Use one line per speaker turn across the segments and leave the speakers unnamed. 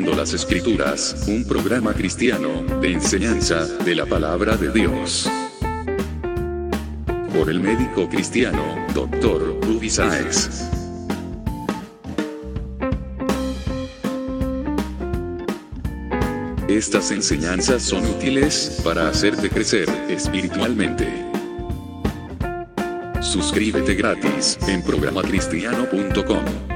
Las Escrituras, un programa cristiano de enseñanza de la palabra de Dios. Por el médico cristiano, Dr. Ruby Sáez. Estas enseñanzas son útiles para hacerte crecer espiritualmente. Suscríbete gratis en programacristiano.com.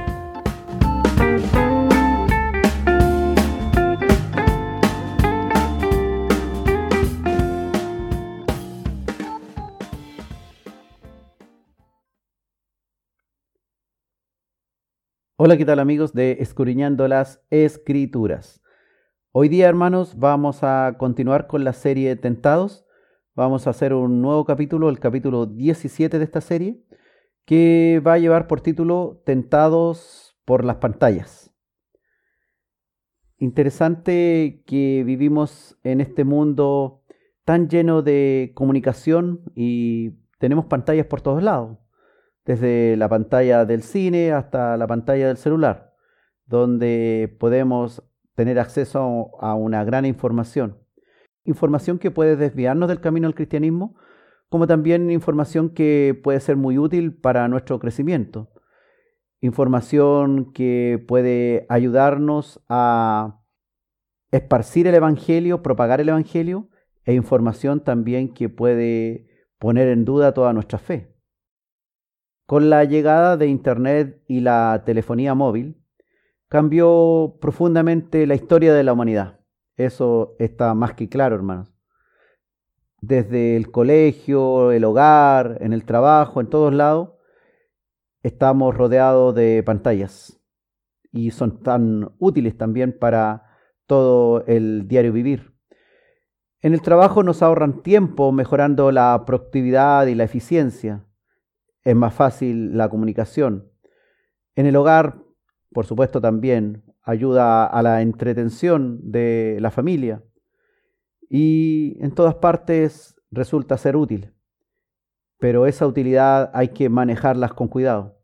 Hola, ¿qué tal amigos de Escudriñando las Escrituras? Hoy día, hermanos, vamos a continuar con la serie Tentados. Vamos a hacer un nuevo capítulo, el capítulo 17 de esta serie, que va a llevar por título Tentados por las pantallas. Interesante que vivimos en este mundo tan lleno de comunicación y tenemos pantallas por todos lados desde la pantalla del cine hasta la pantalla del celular, donde podemos tener acceso a una gran información. Información que puede desviarnos del camino al cristianismo, como también información que puede ser muy útil para nuestro crecimiento. Información que puede ayudarnos a esparcir el Evangelio, propagar el Evangelio, e información también que puede poner en duda toda nuestra fe. Con la llegada de Internet y la telefonía móvil, cambió profundamente la historia de la humanidad. Eso está más que claro, hermanos. Desde el colegio, el hogar, en el trabajo, en todos lados, estamos rodeados de pantallas y son tan útiles también para todo el diario vivir. En el trabajo nos ahorran tiempo mejorando la productividad y la eficiencia es más fácil la comunicación. En el hogar, por supuesto, también ayuda a la entretención de la familia y en todas partes resulta ser útil. Pero esa utilidad hay que manejarlas con cuidado.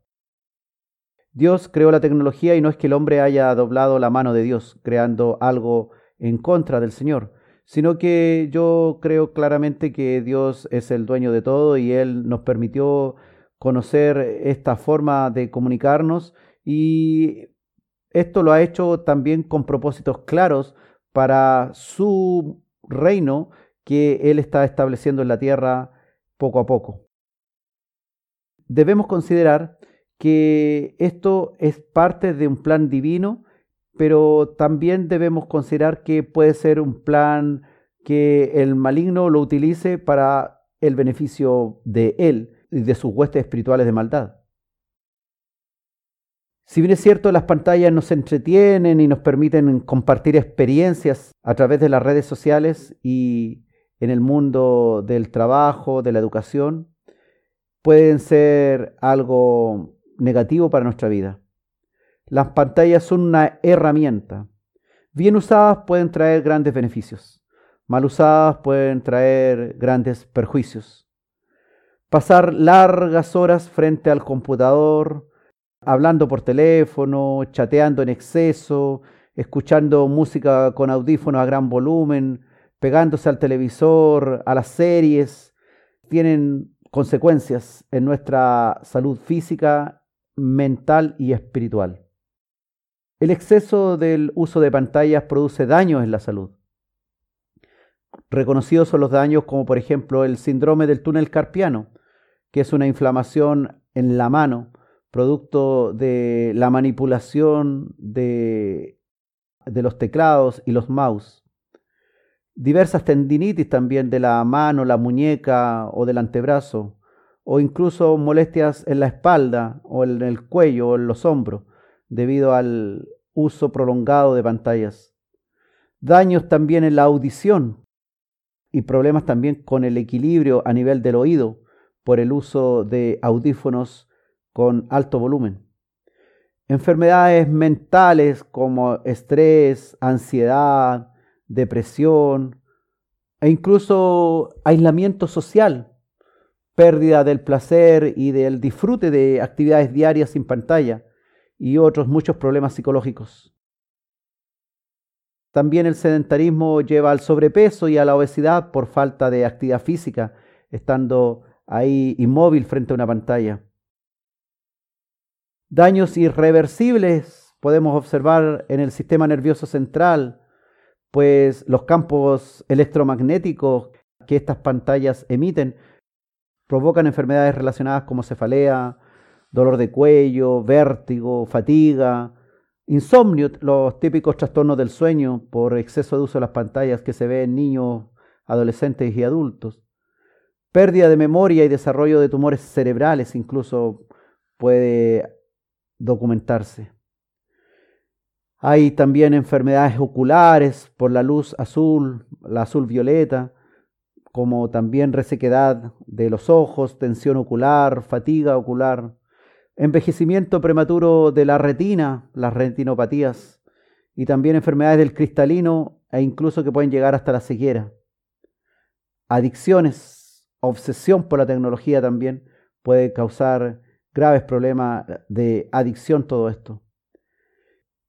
Dios creó la tecnología y no es que el hombre haya doblado la mano de Dios creando algo en contra del Señor, sino que yo creo claramente que Dios es el dueño de todo y Él nos permitió conocer esta forma de comunicarnos y esto lo ha hecho también con propósitos claros para su reino que Él está estableciendo en la tierra poco a poco. Debemos considerar que esto es parte de un plan divino, pero también debemos considerar que puede ser un plan que el maligno lo utilice para el beneficio de Él de sus huestes espirituales de maldad. Si bien es cierto, las pantallas nos entretienen y nos permiten compartir experiencias a través de las redes sociales y en el mundo del trabajo, de la educación, pueden ser algo negativo para nuestra vida. Las pantallas son una herramienta. Bien usadas pueden traer grandes beneficios. Mal usadas pueden traer grandes perjuicios pasar largas horas frente al computador, hablando por teléfono, chateando en exceso, escuchando música con audífonos a gran volumen, pegándose al televisor, a las series, tienen consecuencias en nuestra salud física, mental y espiritual. El exceso del uso de pantallas produce daños en la salud. Reconocidos son los daños como por ejemplo el síndrome del túnel carpiano, que es una inflamación en la mano, producto de la manipulación de, de los teclados y los mouse. Diversas tendinitis también de la mano, la muñeca o del antebrazo, o incluso molestias en la espalda o en el cuello o en los hombros, debido al uso prolongado de pantallas. Daños también en la audición y problemas también con el equilibrio a nivel del oído, por el uso de audífonos con alto volumen. Enfermedades mentales como estrés, ansiedad, depresión e incluso aislamiento social, pérdida del placer y del disfrute de actividades diarias sin pantalla y otros muchos problemas psicológicos. También el sedentarismo lleva al sobrepeso y a la obesidad por falta de actividad física, estando ahí inmóvil frente a una pantalla. Daños irreversibles podemos observar en el sistema nervioso central, pues los campos electromagnéticos que estas pantallas emiten provocan enfermedades relacionadas como cefalea, dolor de cuello, vértigo, fatiga, insomnio, los típicos trastornos del sueño por exceso de uso de las pantallas que se ve en niños, adolescentes y adultos. Pérdida de memoria y desarrollo de tumores cerebrales incluso puede documentarse. Hay también enfermedades oculares por la luz azul, la azul violeta, como también resequedad de los ojos, tensión ocular, fatiga ocular, envejecimiento prematuro de la retina, las retinopatías, y también enfermedades del cristalino e incluso que pueden llegar hasta la ceguera. Adicciones, obsesión por la tecnología también puede causar graves problemas de adicción todo esto.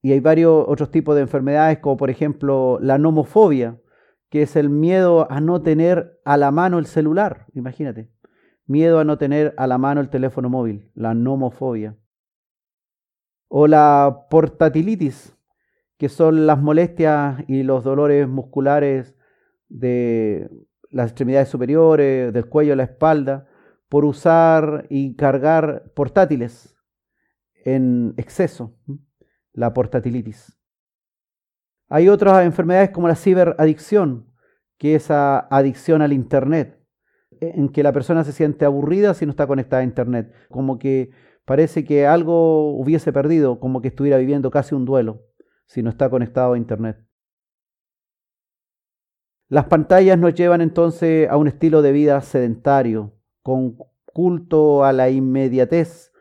Y hay varios otros tipos de enfermedades, como por ejemplo la nomofobia, que es el miedo a no tener a la mano el celular, imagínate. Miedo a no tener a la mano el teléfono móvil, la nomofobia. O la portatilitis, que son las molestias y los dolores musculares de las extremidades superiores, del cuello, la espalda, por usar y cargar portátiles en exceso la portatilitis. Hay otras enfermedades como la ciberadicción, que es esa adicción al Internet, en que la persona se siente aburrida si no está conectada a Internet, como que parece que algo hubiese perdido, como que estuviera viviendo casi un duelo si no está conectado a Internet. Las pantallas nos llevan entonces a un estilo de vida sedentario, con culto a la inmediatez,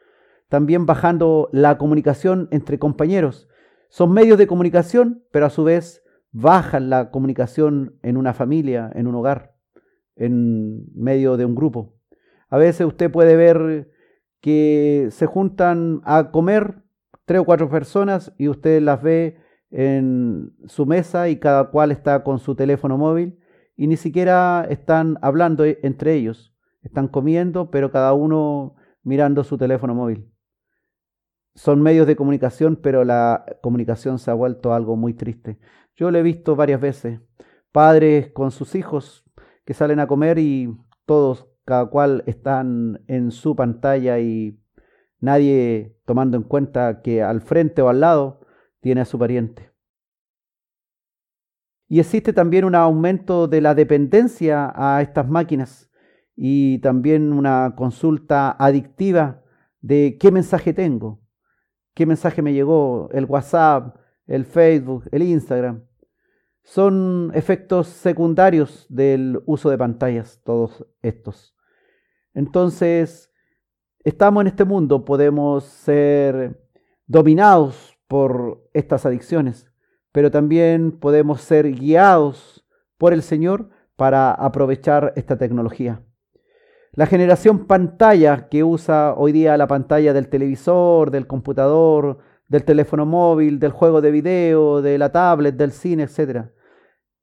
también bajando la comunicación entre compañeros. Son medios de comunicación, pero a su vez bajan la comunicación en una familia, en un hogar, en medio de un grupo. A veces usted puede ver que se juntan a comer tres o cuatro personas y usted las ve en su mesa y cada cual está con su teléfono móvil y ni siquiera están hablando entre ellos. Están comiendo, pero cada uno mirando su teléfono móvil son medios de comunicación, pero la comunicación se ha vuelto algo muy triste. Yo lo he visto varias veces, padres con sus hijos que salen a comer y todos, cada cual están en su pantalla y nadie tomando en cuenta que al frente o al lado tiene a su pariente. Y existe también un aumento de la dependencia a estas máquinas y también una consulta adictiva de qué mensaje tengo, qué mensaje me llegó, el WhatsApp, el Facebook, el Instagram. Son efectos secundarios del uso de pantallas, todos estos. Entonces, estamos en este mundo, podemos ser dominados por estas adicciones, pero también podemos ser guiados por el Señor para aprovechar esta tecnología. La generación pantalla que usa hoy día la pantalla del televisor, del computador, del teléfono móvil, del juego de video, de la tablet, del cine, etc.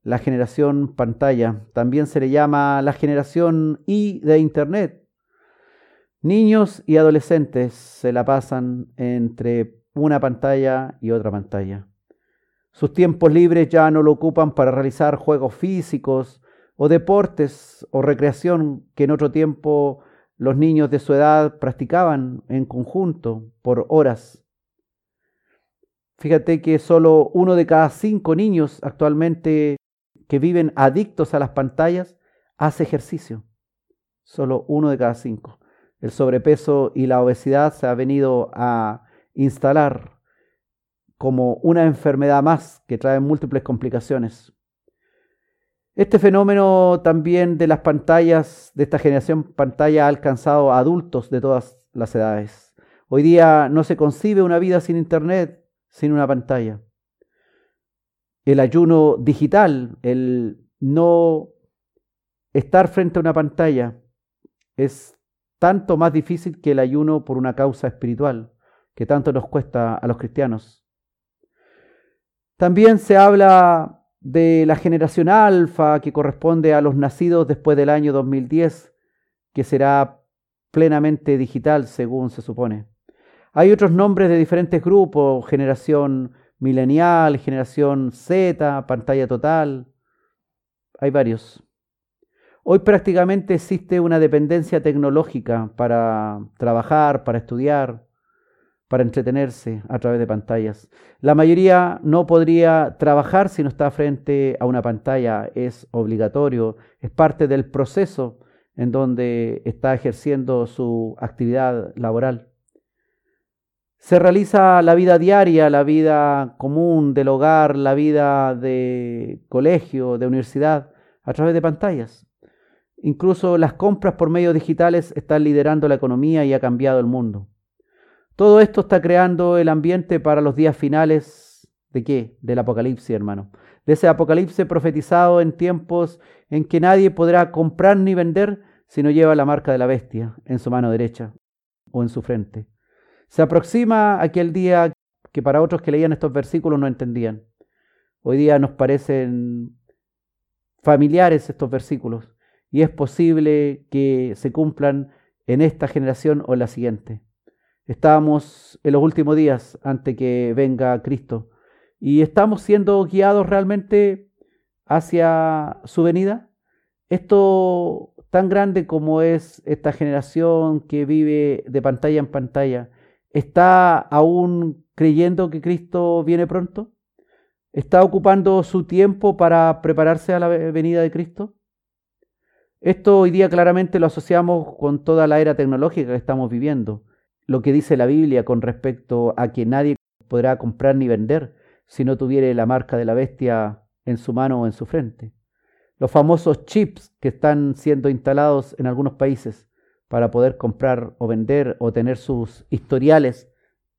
La generación pantalla también se le llama la generación I de Internet. Niños y adolescentes se la pasan entre una pantalla y otra pantalla. Sus tiempos libres ya no lo ocupan para realizar juegos físicos, o deportes o recreación que en otro tiempo los niños de su edad practicaban en conjunto por horas. Fíjate que solo uno de cada cinco niños actualmente que viven adictos a las pantallas hace ejercicio. Solo uno de cada cinco. El sobrepeso y la obesidad se ha venido a instalar como una enfermedad más que trae múltiples complicaciones. Este fenómeno también de las pantallas, de esta generación pantalla, ha alcanzado a adultos de todas las edades. Hoy día no se concibe una vida sin Internet, sin una pantalla. El ayuno digital, el no estar frente a una pantalla, es tanto más difícil que el ayuno por una causa espiritual, que tanto nos cuesta a los cristianos. También se habla de la generación alfa que corresponde a los nacidos después del año 2010, que será plenamente digital según se supone. Hay otros nombres de diferentes grupos, generación milenial, generación Z, pantalla total. Hay varios. Hoy prácticamente existe una dependencia tecnológica para trabajar, para estudiar, para entretenerse a través de pantallas. La mayoría no podría trabajar si no está frente a una pantalla. Es obligatorio, es parte del proceso en donde está ejerciendo su actividad laboral. Se realiza la vida diaria, la vida común del hogar, la vida de colegio, de universidad, a través de pantallas. Incluso las compras por medios digitales están liderando la economía y ha cambiado el mundo. Todo esto está creando el ambiente para los días finales de qué? Del apocalipsis, hermano. De ese apocalipsis profetizado en tiempos en que nadie podrá comprar ni vender si no lleva la marca de la bestia en su mano derecha o en su frente. Se aproxima aquel día que para otros que leían estos versículos no entendían. Hoy día nos parecen familiares estos versículos y es posible que se cumplan en esta generación o en la siguiente. Estamos en los últimos días antes que venga Cristo y estamos siendo guiados realmente hacia su venida. Esto tan grande como es esta generación que vive de pantalla en pantalla, ¿está aún creyendo que Cristo viene pronto? ¿Está ocupando su tiempo para prepararse a la venida de Cristo? Esto hoy día claramente lo asociamos con toda la era tecnológica que estamos viviendo lo que dice la Biblia con respecto a que nadie podrá comprar ni vender si no tuviere la marca de la bestia en su mano o en su frente. Los famosos chips que están siendo instalados en algunos países para poder comprar o vender o tener sus historiales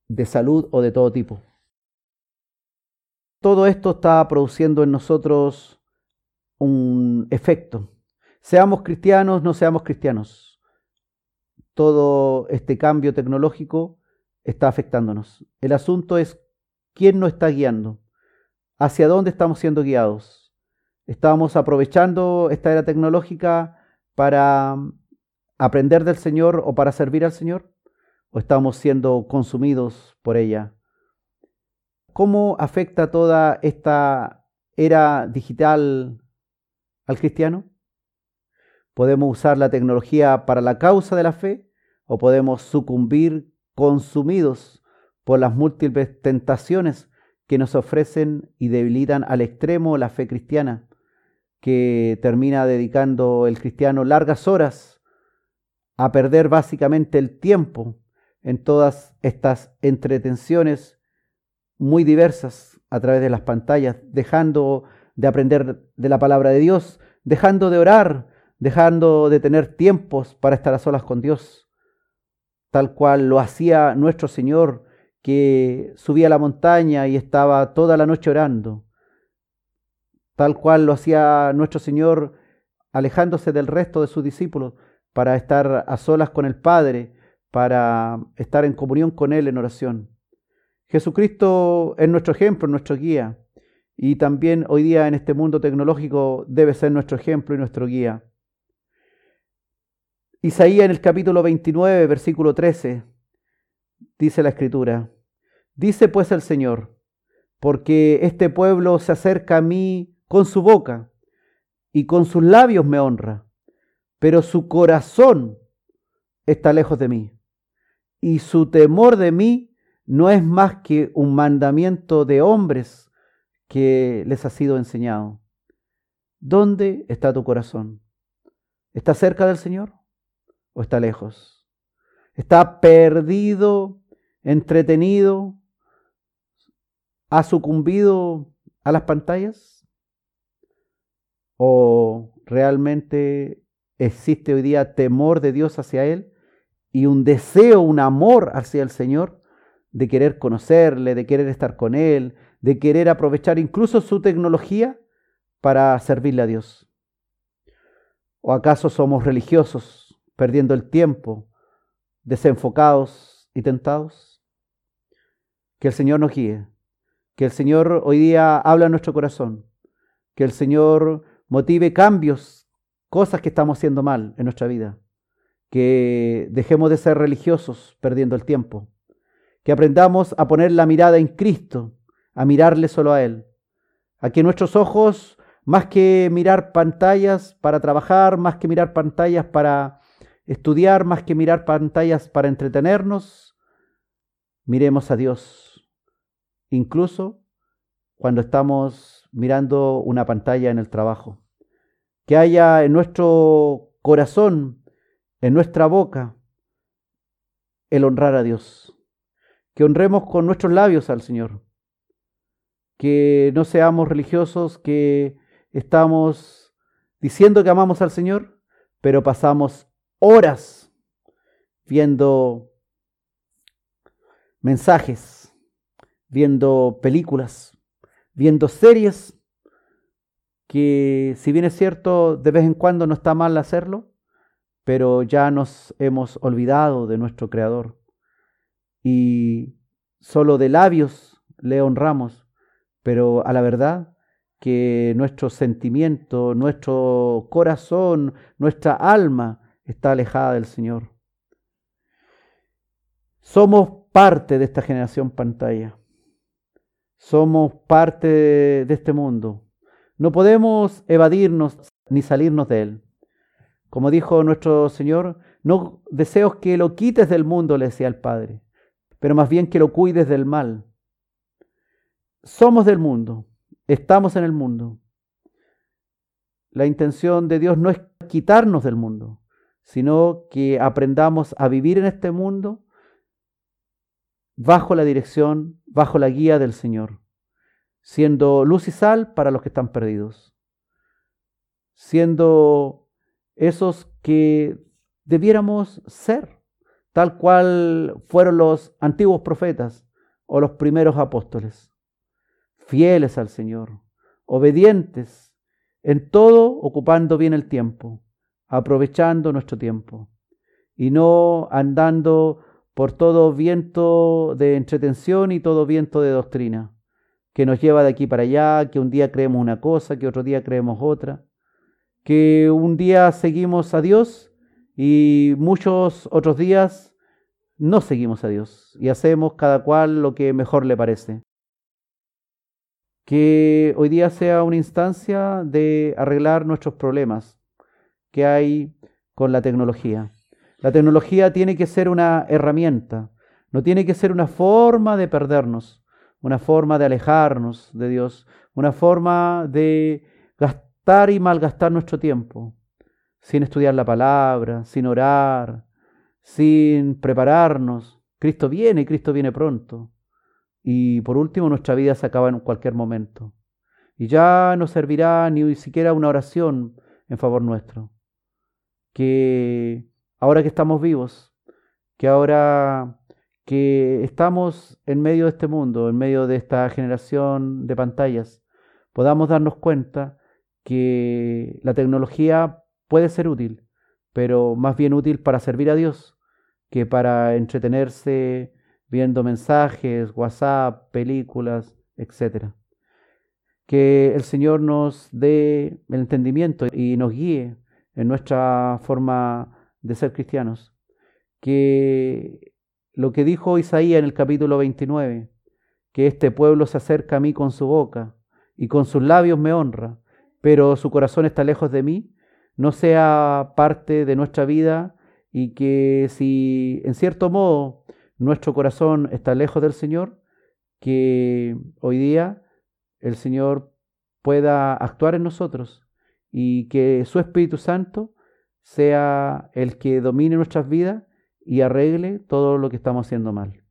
de salud o de todo tipo. Todo esto está produciendo en nosotros un efecto. Seamos cristianos, no seamos cristianos todo este cambio tecnológico está afectándonos. El asunto es quién nos está guiando, hacia dónde estamos siendo guiados. ¿Estamos aprovechando esta era tecnológica para aprender del Señor o para servir al Señor? ¿O estamos siendo consumidos por ella? ¿Cómo afecta toda esta era digital al cristiano? Podemos usar la tecnología para la causa de la fe o podemos sucumbir consumidos por las múltiples tentaciones que nos ofrecen y debilitan al extremo la fe cristiana, que termina dedicando el cristiano largas horas a perder básicamente el tiempo en todas estas entretenciones muy diversas a través de las pantallas, dejando de aprender de la palabra de Dios, dejando de orar, dejando de tener tiempos para estar a solas con Dios, tal cual lo hacía nuestro Señor, que subía a la montaña y estaba toda la noche orando, tal cual lo hacía nuestro Señor alejándose del resto de sus discípulos para estar a solas con el Padre, para estar en comunión con Él en oración. Jesucristo es nuestro ejemplo, nuestro guía, y también hoy día en este mundo tecnológico debe ser nuestro ejemplo y nuestro guía. Isaías en el capítulo 29, versículo 13, dice la escritura, dice pues el Señor, porque este pueblo se acerca a mí con su boca y con sus labios me honra, pero su corazón está lejos de mí y su temor de mí no es más que un mandamiento de hombres que les ha sido enseñado. ¿Dónde está tu corazón? ¿Está cerca del Señor? O está lejos? ¿Está perdido, entretenido? ¿Ha sucumbido a las pantallas? ¿O realmente existe hoy día temor de Dios hacia Él y un deseo, un amor hacia el Señor de querer conocerle, de querer estar con Él, de querer aprovechar incluso su tecnología para servirle a Dios? ¿O acaso somos religiosos perdiendo el tiempo, desenfocados y tentados? Que el Señor nos guíe, que el Señor hoy día habla en nuestro corazón, Que el Señor motive cambios, cosas que estamos haciendo mal en nuestra vida. Que dejemos de ser religiosos perdiendo el tiempo. Que aprendamos a poner la mirada en Cristo, a mirarle solo a Él. A que nuestros ojos, más que mirar pantallas para trabajar, más que mirar pantallas para estudiar, más que mirar pantallas para entretenernos, miremos a Dios. Incluso cuando estamos mirando una pantalla en el trabajo. Que haya en nuestro corazón, en nuestra boca, el honrar a Dios. Que honremos con nuestros labios al Señor. Que no seamos religiosos, que estamos diciendo que amamos al Señor, pero pasamos horas viendo mensajes, viendo películas, viendo series, que si bien es cierto, de vez en cuando no está mal hacerlo, pero ya nos hemos olvidado de nuestro Creador. Y solo de labios le honramos, pero a la verdad que nuestro sentimiento, nuestro corazón, nuestra alma está alejada del Señor. Somos parte de esta generación pantalla. Somos parte de este mundo. No podemos evadirnos ni salirnos de él. Como dijo nuestro Señor, no deseos que lo quites del mundo, le decía el Padre, pero más bien que lo cuides del mal. Somos del mundo, estamos en el mundo. La intención de Dios no es quitarnos del mundo, sino que aprendamos a vivir en este mundo bajo la dirección, bajo la guía del Señor, siendo luz y sal para los que están perdidos, siendo esos que debiéramos ser, tal cual fueron los antiguos profetas o los primeros apóstoles, fieles al Señor, obedientes, en todo ocupando bien el tiempo, aprovechando nuestro tiempo y no andando por todo viento de entretención y todo viento de doctrina, que nos lleva de aquí para allá, que un día creemos una cosa, que otro día creemos otra, que un día seguimos a Dios y muchos otros días no seguimos a Dios y hacemos cada cual lo que mejor le parece. Que hoy día sea una instancia de arreglar nuestros problemas que hay con la tecnología la tecnología tiene que ser una herramienta, no tiene que ser una forma de perdernos, una forma de alejarnos de Dios, una forma de gastar y malgastar nuestro tiempo, sin estudiar la palabra, sin orar, sin prepararnos. Cristo viene y Cristo viene pronto. Y por último, nuestra vida se acaba en cualquier momento. Y ya no servirá ni siquiera una oración en favor nuestro. Que ahora que estamos vivos, que ahora que estamos en medio de este mundo, en medio de esta generación de pantallas, podamos darnos cuenta que la tecnología puede ser útil, pero más bien útil para servir a Dios que para entretenerse viendo mensajes, WhatsApp, películas, etc. Que el Señor nos dé el entendimiento y nos guíe en nuestra forma de ser cristianos, que lo que dijo Isaías en el capítulo 29, que este pueblo se acerca a mí con su boca y con sus labios me honra, pero su corazón está lejos de mí, no sea parte de nuestra vida y que si en cierto modo nuestro corazón está lejos del Señor, que hoy día el Señor pueda actuar en nosotros y que su Espíritu Santo sea el que domine nuestras vidas y arregle todo lo que estamos haciendo mal.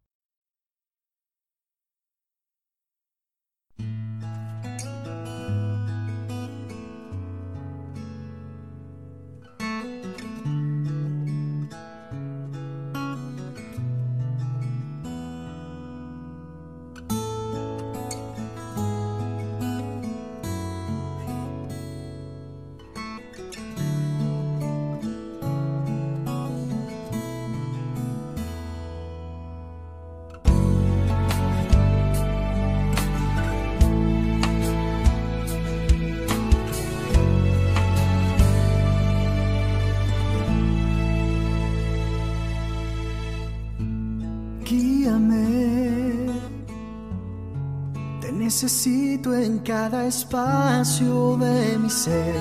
En cada espacio de mi ser.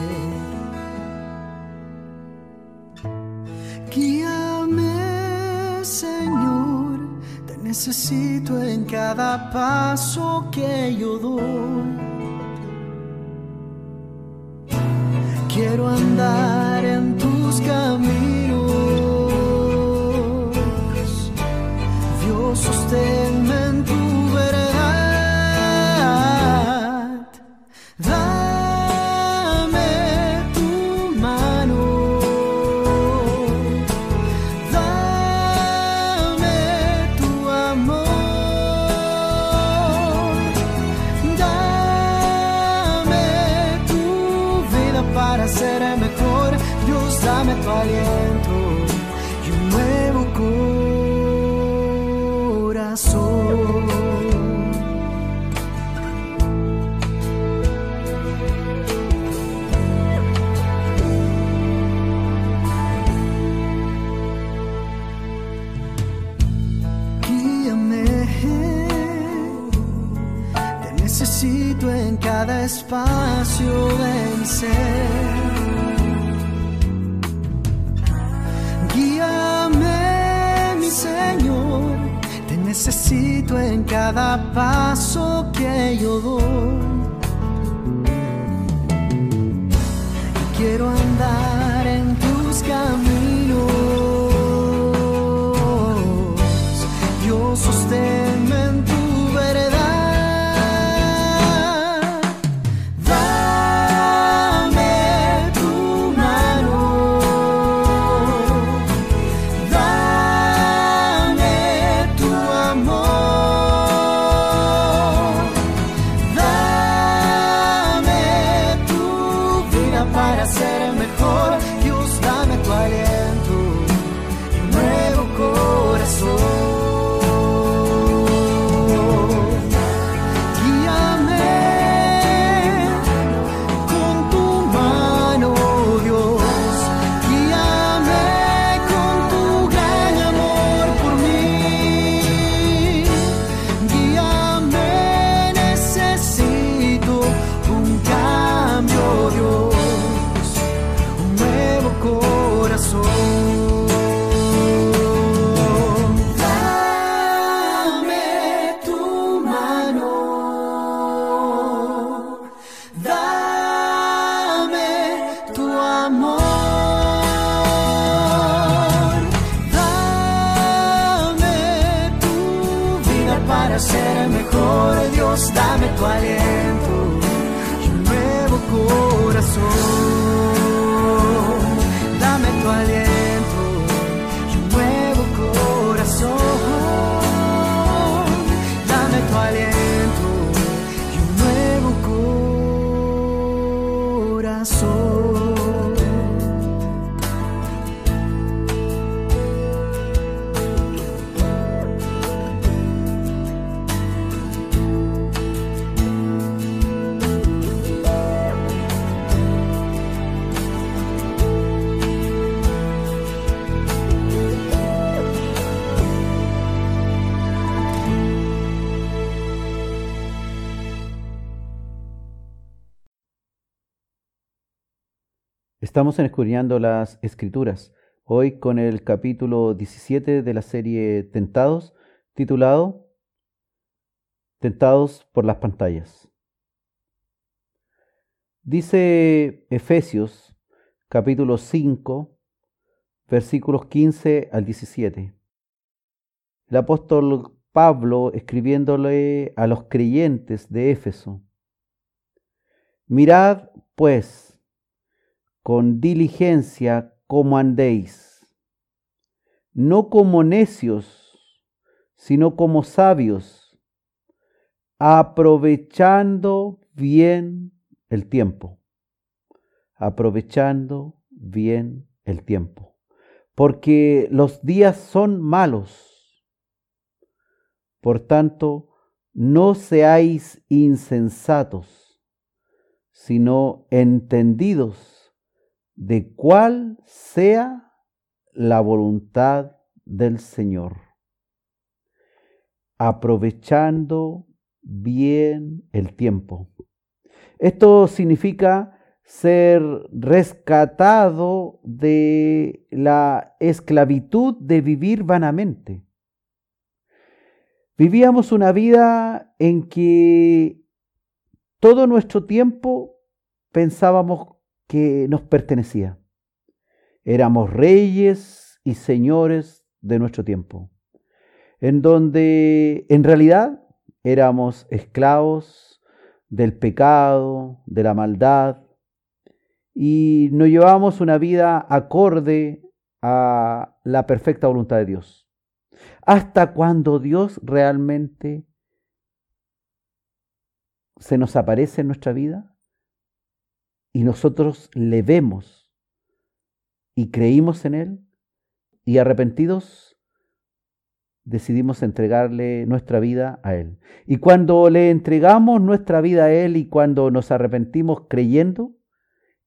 Guíame, Señor, te necesito en cada paso que yo doy. Quiero andar en tus caminos. Dios, sosténme cada espacio de mi ser. Guíame, mi Señor, te necesito en cada paso que yo doy.
Estamos escudriñando las escrituras, hoy con el capítulo 17 de la serie Tentados, titulado Tentados por las pantallas. Dice Efesios capítulo 5, versículos 15 al 17. El apóstol Pablo escribiéndole a los creyentes de Éfeso. Mirad, pues, con diligencia como andéis, no como necios, sino como sabios, aprovechando bien el tiempo, aprovechando bien el tiempo, porque los días son malos. Por tanto, no seáis insensatos, sino entendidos de cuál sea la voluntad del Señor. aprovechando bien el tiempo. Esto significa ser rescatado de la esclavitud de vivir vanamente. Vivíamos una vida en que todo nuestro tiempo pensábamos que nos pertenecía. Éramos reyes y señores de nuestro tiempo, en donde en realidad éramos esclavos del pecado, de la maldad, y nos llevábamos una vida acorde a la perfecta voluntad de Dios. Hasta cuando Dios realmente se nos aparece en nuestra vida y nosotros le vemos y creímos en Él y arrepentidos decidimos entregarle nuestra vida a Él. Y cuando le entregamos nuestra vida a Él y cuando nos arrepentimos creyendo,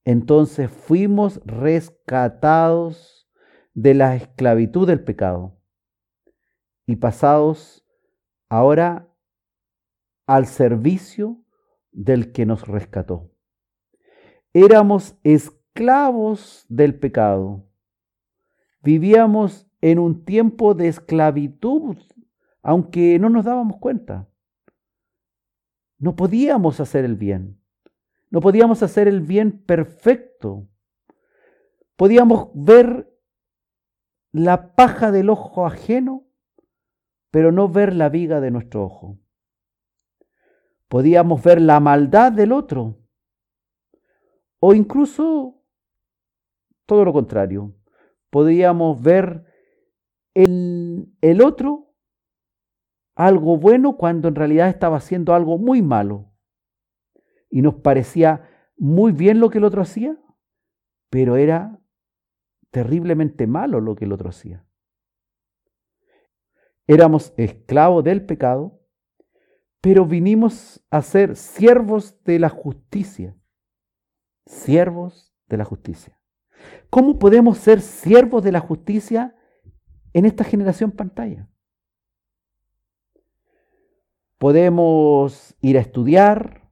entonces fuimos rescatados de la esclavitud del pecado y pasados ahora al servicio del que nos rescató. Éramos esclavos del pecado. Vivíamos en un tiempo de esclavitud, aunque no nos dábamos cuenta. No podíamos hacer el bien. No podíamos hacer el bien perfecto. Podíamos ver la paja del ojo ajeno, pero no ver la viga de nuestro ojo. Podíamos ver la maldad del otro, o incluso todo lo contrario. Podíamos ver en el otro algo bueno cuando en realidad estaba haciendo algo muy malo y nos parecía muy bien lo que el otro hacía, pero era terriblemente malo lo que el otro hacía. Éramos esclavos del pecado, pero vinimos a ser siervos de la justicia. Siervos de la justicia. ¿Cómo podemos ser siervos de la justicia en esta generación pantalla? Podemos ir a estudiar,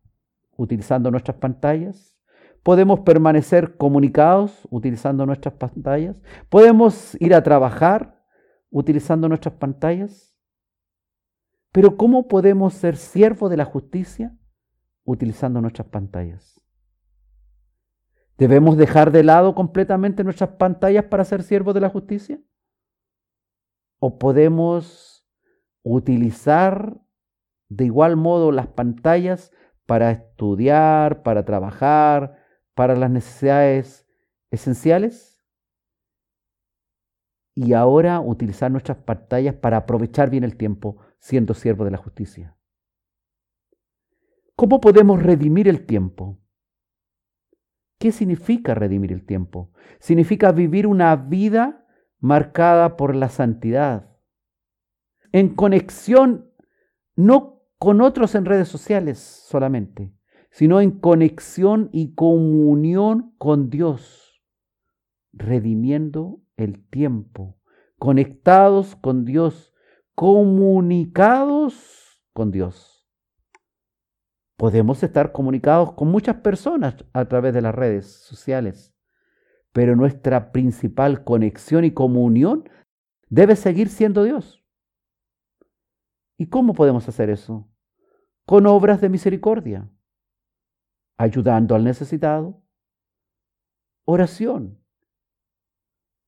utilizando nuestras pantallas. Podemos permanecer comunicados utilizando nuestras pantallas. Podemos ir a trabajar utilizando nuestras pantallas. Pero ¿cómo podemos ser siervos de la justicia utilizando nuestras pantallas? ¿Debemos dejar de lado completamente nuestras pantallas para ser siervos de la justicia? ¿O podemos utilizar de igual modo las pantallas para estudiar, para trabajar, para las necesidades esenciales. Y ahora utilizar nuestras pantallas para aprovechar bien el tiempo siendo siervo de la justicia. ¿Cómo podemos redimir el tiempo? ¿Qué significa redimir el tiempo? Significa vivir una vida marcada por la santidad, en conexión no con otros en redes sociales solamente, sino en conexión y comunión con Dios, redimiendo el tiempo, conectados con Dios, comunicados con Dios. Podemos estar comunicados con muchas personas a través de las redes sociales, pero nuestra principal conexión y comunión debe seguir siendo Dios. ¿Y cómo podemos hacer eso? con obras de misericordia, ayudando al necesitado, oración,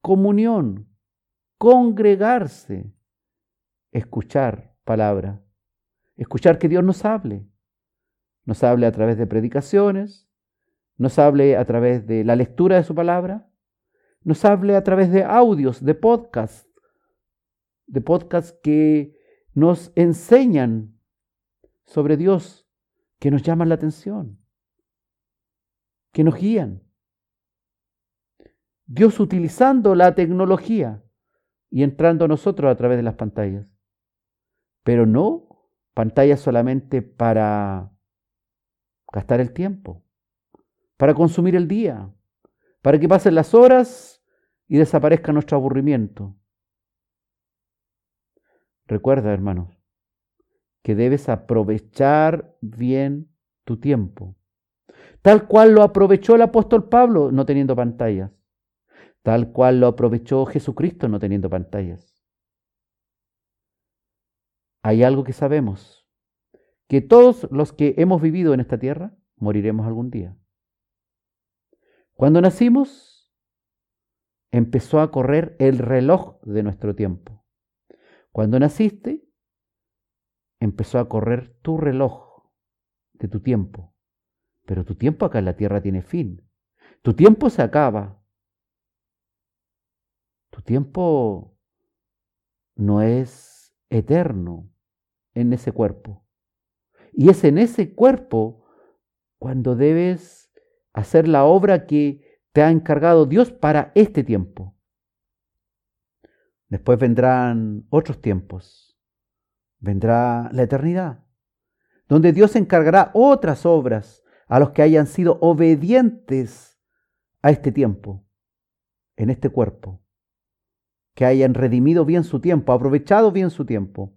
comunión, congregarse, escuchar palabra, escuchar que Dios nos hable, nos hable a través de predicaciones, nos hable a través de la lectura de su palabra, nos hable a través de audios, de podcasts, de podcasts que nos enseñan sobre Dios que nos llaman la atención, que nos guían. Dios utilizando la tecnología y entrando a nosotros a través de las pantallas. Pero no pantallas solamente para gastar el tiempo, para consumir el día, para que pasen las horas y desaparezca nuestro aburrimiento. Recuerda, hermanos, que debes aprovechar bien tu tiempo, tal cual lo aprovechó el apóstol Pablo no teniendo pantallas, tal cual lo aprovechó Jesucristo no teniendo pantallas. Hay algo que sabemos, que todos los que hemos vivido en esta tierra moriremos algún día. Cuando nacimos, empezó a correr el reloj de nuestro tiempo. Cuando naciste, empezó a correr tu reloj de tu tiempo. Pero tu tiempo acá en la tierra tiene fin. Tu tiempo se acaba. Tu tiempo no es eterno en ese cuerpo. Y es en ese cuerpo cuando debes hacer la obra que te ha encargado Dios para este tiempo. Después vendrán otros tiempos. Vendrá la eternidad, donde Dios encargará otras obras a los que hayan sido obedientes a este tiempo, en este cuerpo, que hayan redimido bien su tiempo, aprovechado bien su tiempo,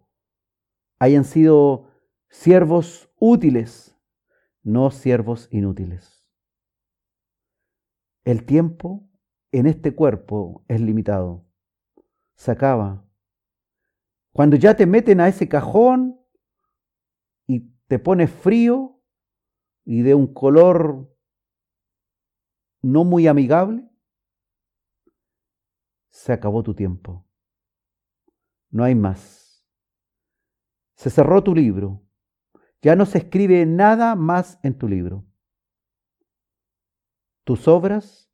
hayan sido siervos útiles, no siervos inútiles. El tiempo en este cuerpo es limitado. Se acaba. Cuando ya te meten a ese cajón y te pones frío y de un color no muy amigable, se acabó tu tiempo. No hay más. Se cerró tu libro. Ya no se escribe nada más en tu libro. Tus obras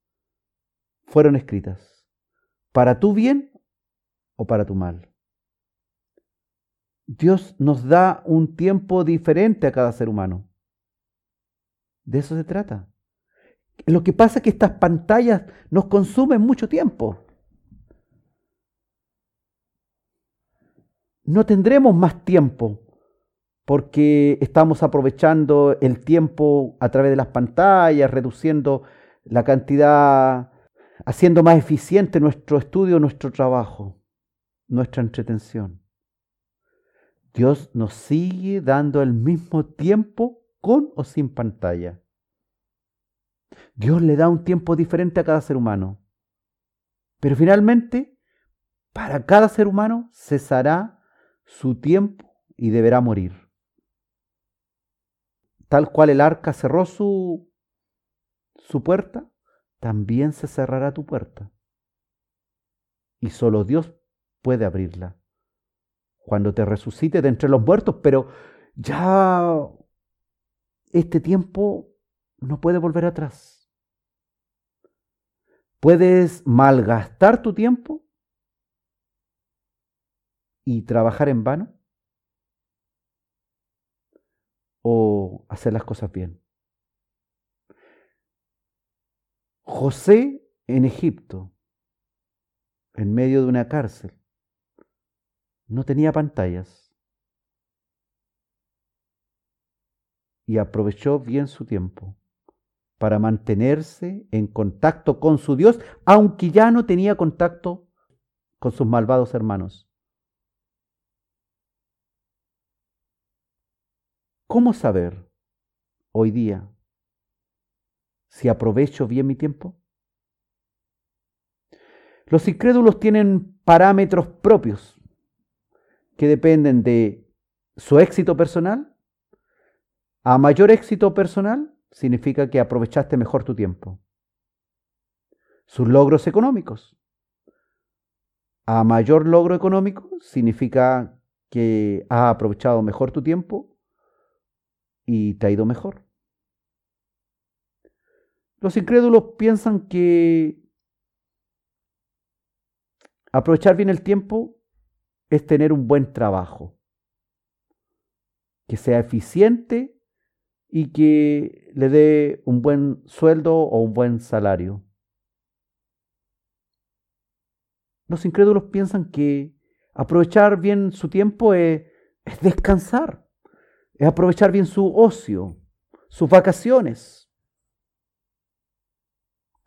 fueron escritas para tu bien o para tu mal. Dios nos da un tiempo diferente a cada ser humano. De eso se trata. Lo que pasa es que estas pantallas nos consumen mucho tiempo. No tendremos más tiempo porque estamos aprovechando el tiempo a través de las pantallas, reduciendo la cantidad, haciendo más eficiente nuestro estudio, nuestro trabajo, nuestra entretención. Dios nos sigue dando el mismo tiempo con o sin pantalla. Dios le da un tiempo diferente a cada ser humano. Pero finalmente, para cada ser humano cesará su tiempo y deberá morir. Tal cual el arca cerró su su puerta, también se cerrará tu puerta. Y solo Dios puede abrirla. Cuando te resucite de entre los muertos, pero ya este tiempo no puede volver atrás. Puedes malgastar tu tiempo y trabajar en vano o hacer las cosas bien. José en Egipto, en medio de una cárcel, no tenía pantallas y aprovechó bien su tiempo para mantenerse en contacto con su Dios, aunque ya no tenía contacto con sus malvados hermanos. ¿Cómo saber hoy día si aprovecho bien mi tiempo? Los incrédulos tienen parámetros propios que dependen de su éxito personal. A mayor éxito personal significa que aprovechaste mejor tu tiempo. Sus logros económicos. A mayor logro económico significa que has aprovechado mejor tu tiempo y te ha ido mejor. Los incrédulos piensan que aprovechar bien el tiempo es tener un buen trabajo, que sea eficiente y que le dé un buen sueldo o un buen salario. Los incrédulos piensan que aprovechar bien su tiempo es, es descansar, es aprovechar bien su ocio, sus vacaciones.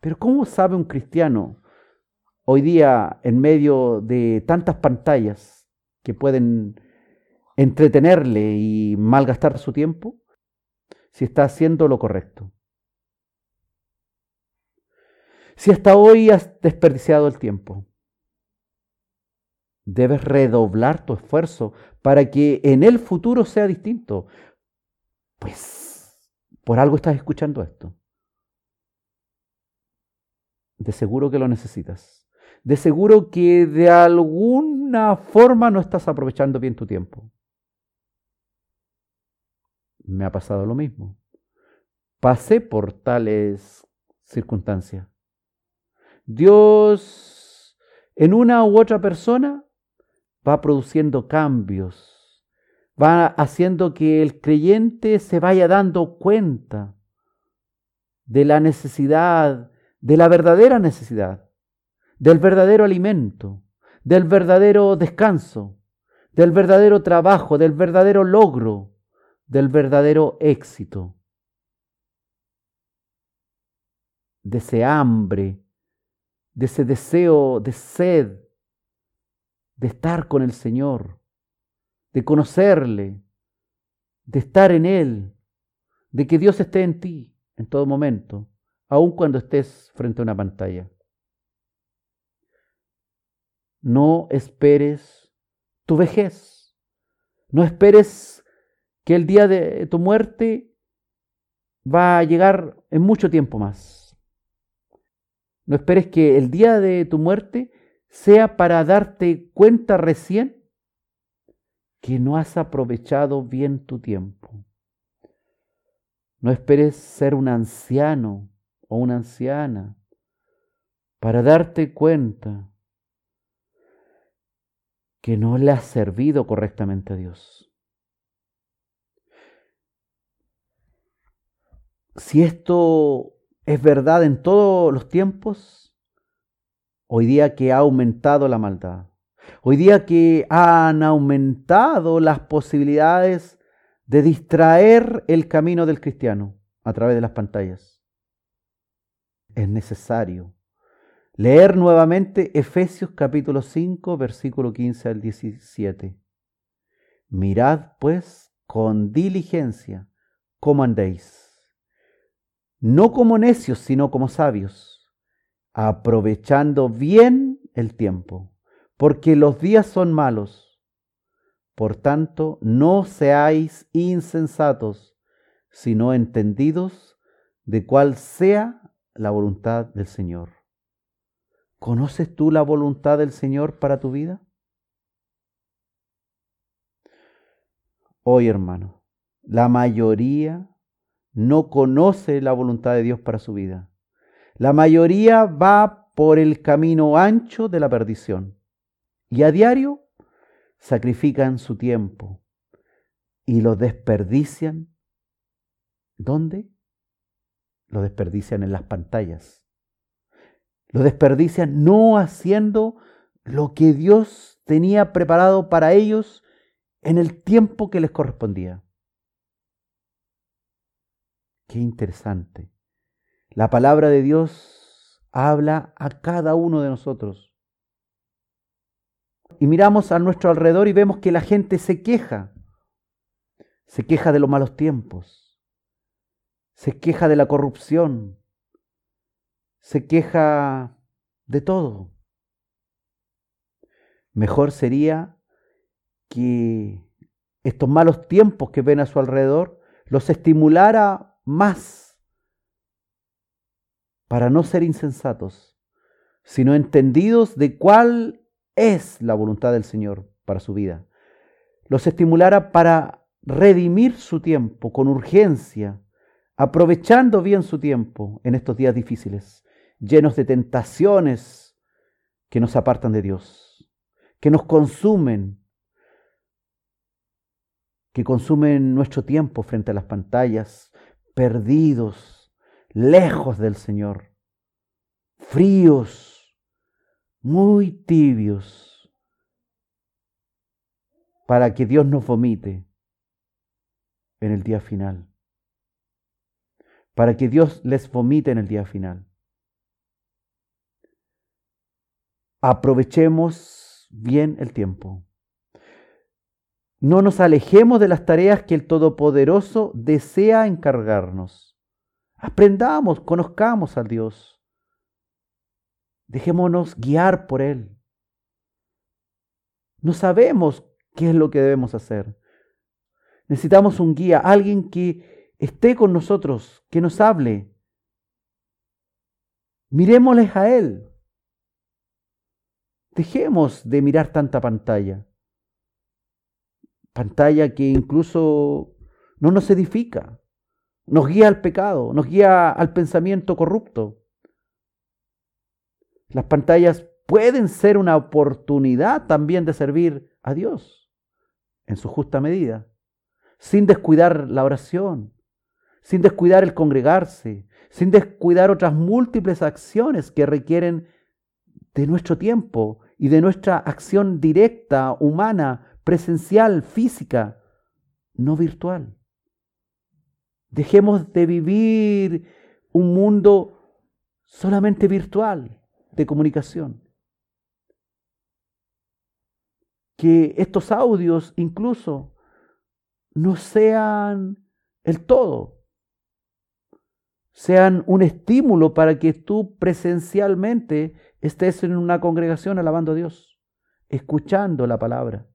Pero ¿cómo sabe un cristiano hoy día en medio de tantas pantallas que pueden entretenerle y malgastar su tiempo si está haciendo lo correcto. Si hasta hoy has desperdiciado el tiempo, debes redoblar tu esfuerzo para que en el futuro sea distinto. Pues por algo estás escuchando esto. De seguro que lo necesitas. De seguro que de alguna forma no estás aprovechando bien tu tiempo. Me ha pasado lo mismo. Pasé por tales circunstancias. Dios en una u otra persona va produciendo cambios, va haciendo que el creyente se vaya dando cuenta de la necesidad, de la verdadera necesidad, del verdadero alimento, del verdadero descanso, del verdadero trabajo, del verdadero logro, del verdadero éxito, de ese hambre de ese deseo de sed, de estar con el Señor, de conocerle, de estar en Él, de que Dios esté en ti en todo momento, aun cuando estés frente a una pantalla. No esperes tu vejez, no esperes que el día de tu muerte va a llegar en mucho tiempo más. No esperes que el día de tu muerte sea para darte cuenta recién que no has aprovechado bien tu tiempo. No esperes ser un anciano o una anciana para darte cuenta que no le has servido correctamente a Dios. Si esto es verdad en todos los tiempos, hoy día que ha aumentado la maldad, hoy día que han aumentado las posibilidades de distraer el camino del cristiano a través de las pantallas. Es necesario leer nuevamente Efesios capítulo 5, versículo 15 al 17. Mirad pues con diligencia cómo andéis no como necios, sino como sabios, aprovechando bien el tiempo, porque los días son malos. Por tanto, no seáis insensatos, sino entendidos de cuál sea la voluntad del Señor. ¿Conoces tú la voluntad del Señor para tu vida? Hoy, hermano, la mayoría no conoce la voluntad de Dios para su vida. La mayoría va por el camino ancho de la perdición y a diario sacrifican su tiempo y lo desperdician. ¿Dónde? Lo desperdician en las pantallas. Lo desperdician no haciendo lo que Dios tenía preparado para ellos en el tiempo que les correspondía. Qué interesante. La palabra de Dios habla a cada uno de nosotros. Y miramos a nuestro alrededor y vemos que la gente se queja. Se queja de los malos tiempos. Se queja de la corrupción. Se queja de todo. Mejor sería que estos malos tiempos que ven a su alrededor los estimulara más para no ser insensatos, sino entendidos de cuál es la voluntad del Señor para su vida. Los estimulara para redimir su tiempo con urgencia, aprovechando bien su tiempo en estos días difíciles, llenos de tentaciones que nos apartan de Dios, que nos consumen, que consumen nuestro tiempo frente a las pantallas, perdidos, lejos del Señor, fríos, muy tibios, para que Dios nos vomite en el día final, para que Dios les vomite en el día final. Aprovechemos bien el tiempo. no nos alejemos de las tareas que el Todopoderoso desea encargarnos. Aprendamos, conozcamos a Dios. Dejémonos guiar por Él. No sabemos qué es lo que debemos hacer. Necesitamos un guía, alguien que esté con nosotros, que nos hable. Miremosles a Él. Dejemos de mirar tanta pantalla. Pantalla que incluso no nos edifica, nos guía al pecado, nos guía al pensamiento corrupto. Las pantallas pueden ser una oportunidad también de servir a Dios en su justa medida, sin descuidar la oración, sin descuidar el congregarse, sin descuidar otras múltiples acciones que requieren de nuestro tiempo y de nuestra acción directa, humana, presencial, física, no virtual. Dejemos de vivir un mundo solamente virtual de comunicación. Que estos audios incluso no sean el todo, sean un estímulo para que tú presencialmente estés en una congregación alabando a Dios, escuchando la palabra,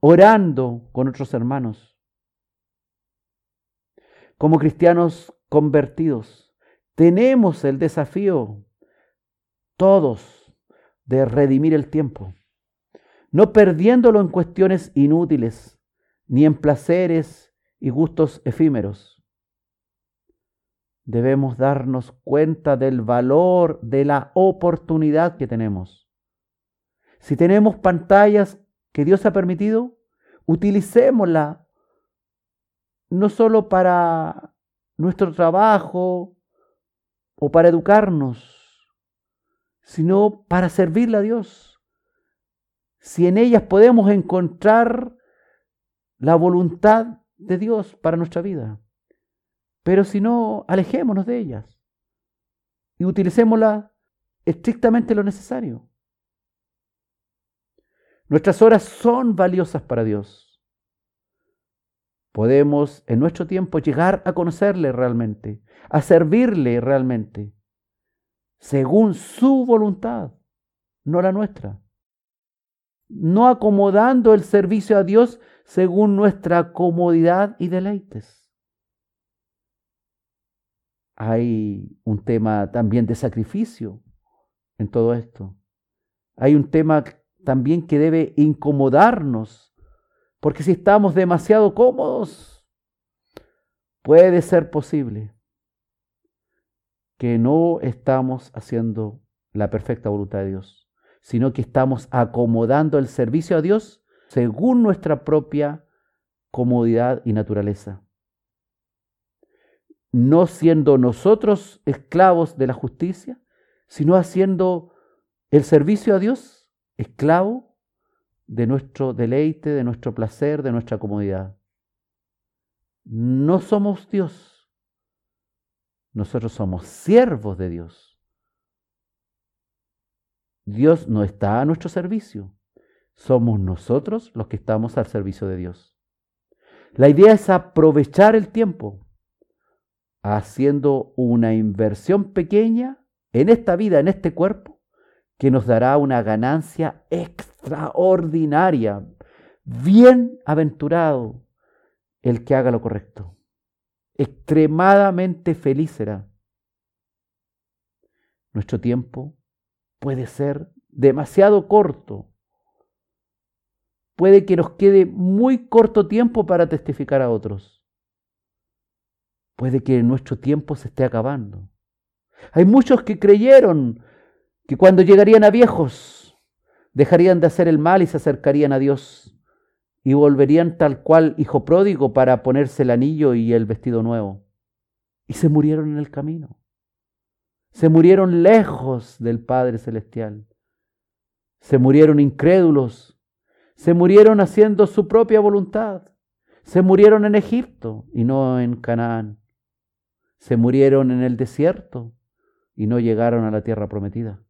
orando con otros hermanos. Como cristianos convertidos, tenemos el desafío, todos, de redimir el tiempo, no perdiéndolo en cuestiones inútiles, ni en placeres y gustos efímeros debemos darnos cuenta del valor de la oportunidad que tenemos. Si tenemos pantallas que Dios ha permitido, utilicémosla no solo para nuestro trabajo o para educarnos, sino para servirle a Dios. Si en ellas podemos encontrar la voluntad de Dios para nuestra vida. Pero si no, alejémonos de ellas y utilicémoslas estrictamente lo necesario. Nuestras horas son valiosas para Dios. Podemos en nuestro tiempo llegar a conocerle realmente, a servirle realmente, según su voluntad, no la nuestra. No acomodando el servicio a Dios según nuestra comodidad y deleites hay un tema también de sacrificio en todo esto. Hay un tema también que debe incomodarnos, porque si estamos demasiado cómodos, puede ser posible que no estamos haciendo la perfecta voluntad de Dios, sino que estamos acomodando el servicio a Dios según nuestra propia comodidad y naturaleza. No siendo nosotros esclavos de la justicia, sino haciendo el servicio a Dios esclavo de nuestro deleite, de nuestro placer, de nuestra comodidad. No somos Dios, nosotros somos siervos de Dios. Dios no está a nuestro servicio, somos nosotros los que estamos al servicio de Dios. La idea es aprovechar el tiempo, haciendo una inversión pequeña en esta vida, en este cuerpo, que nos dará una ganancia extraordinaria. Bienaventurado el que haga lo correcto. Extremadamente feliz será. Nuestro tiempo puede ser demasiado corto. Puede que nos quede muy corto tiempo para testificar a otros. Puede que nuestro tiempo se esté acabando. Hay muchos que creyeron que cuando llegarían a viejos dejarían de hacer el mal y se acercarían a Dios y volverían tal cual hijo pródigo para ponerse el anillo y el vestido nuevo. Y se murieron en el camino. Se murieron lejos del Padre Celestial. Se murieron incrédulos. Se murieron haciendo su propia voluntad. Se murieron en Egipto y no en Canaán se murieron en el desierto y no llegaron a la tierra prometida.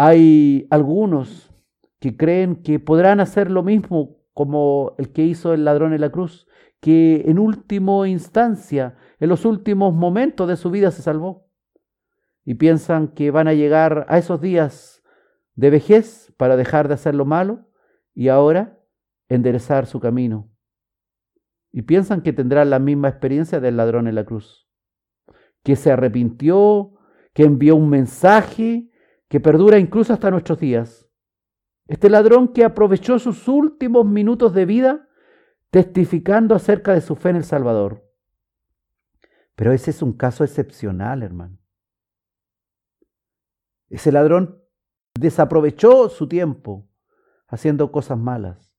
Hay algunos que creen que podrán hacer lo mismo como el que hizo el ladrón en la cruz, que en última instancia, en los últimos momentos de su vida se salvó. Y piensan que van a llegar a esos días de vejez para dejar de hacer lo malo y ahora enderezar su camino. Y piensan que tendrán la misma experiencia del ladrón en la cruz, que se arrepintió, que envió un mensaje que perdura incluso hasta nuestros días este ladrón que aprovechó sus últimos minutos de vida testificando acerca de su fe en el Salvador. Pero ese es un caso excepcional, hermano. Ese ladrón desaprovechó su tiempo haciendo cosas malas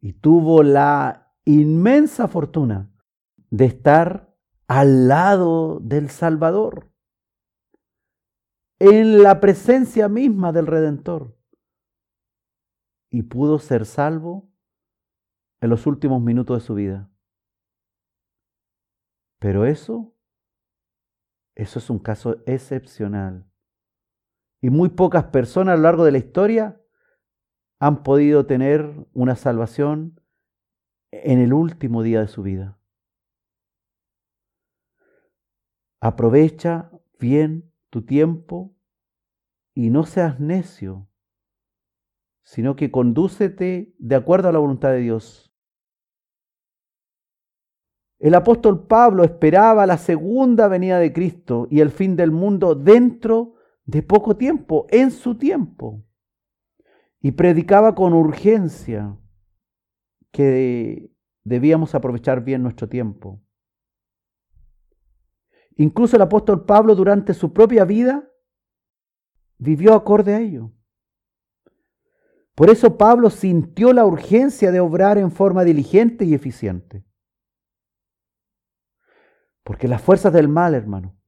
y tuvo la inmensa fortuna de estar al lado del Salvador, en la presencia misma del Redentor y pudo ser salvo en los últimos minutos de su vida. Pero eso, eso es un caso excepcional. Y muy pocas personas a lo largo de la historia han podido tener una salvación en el último día de su vida. Aprovecha bien tu tiempo y no seas necio sino que condúcete de acuerdo a la voluntad de Dios. El apóstol Pablo esperaba la segunda venida de Cristo y el fin del mundo dentro de poco tiempo, en su tiempo. Y predicaba con urgencia que debíamos aprovechar bien nuestro tiempo. Incluso el apóstol Pablo durante su propia vida vivió acorde a ello. Por eso Pablo sintió la urgencia de obrar en forma diligente y eficiente. Porque las fuerzas del mal, hermano,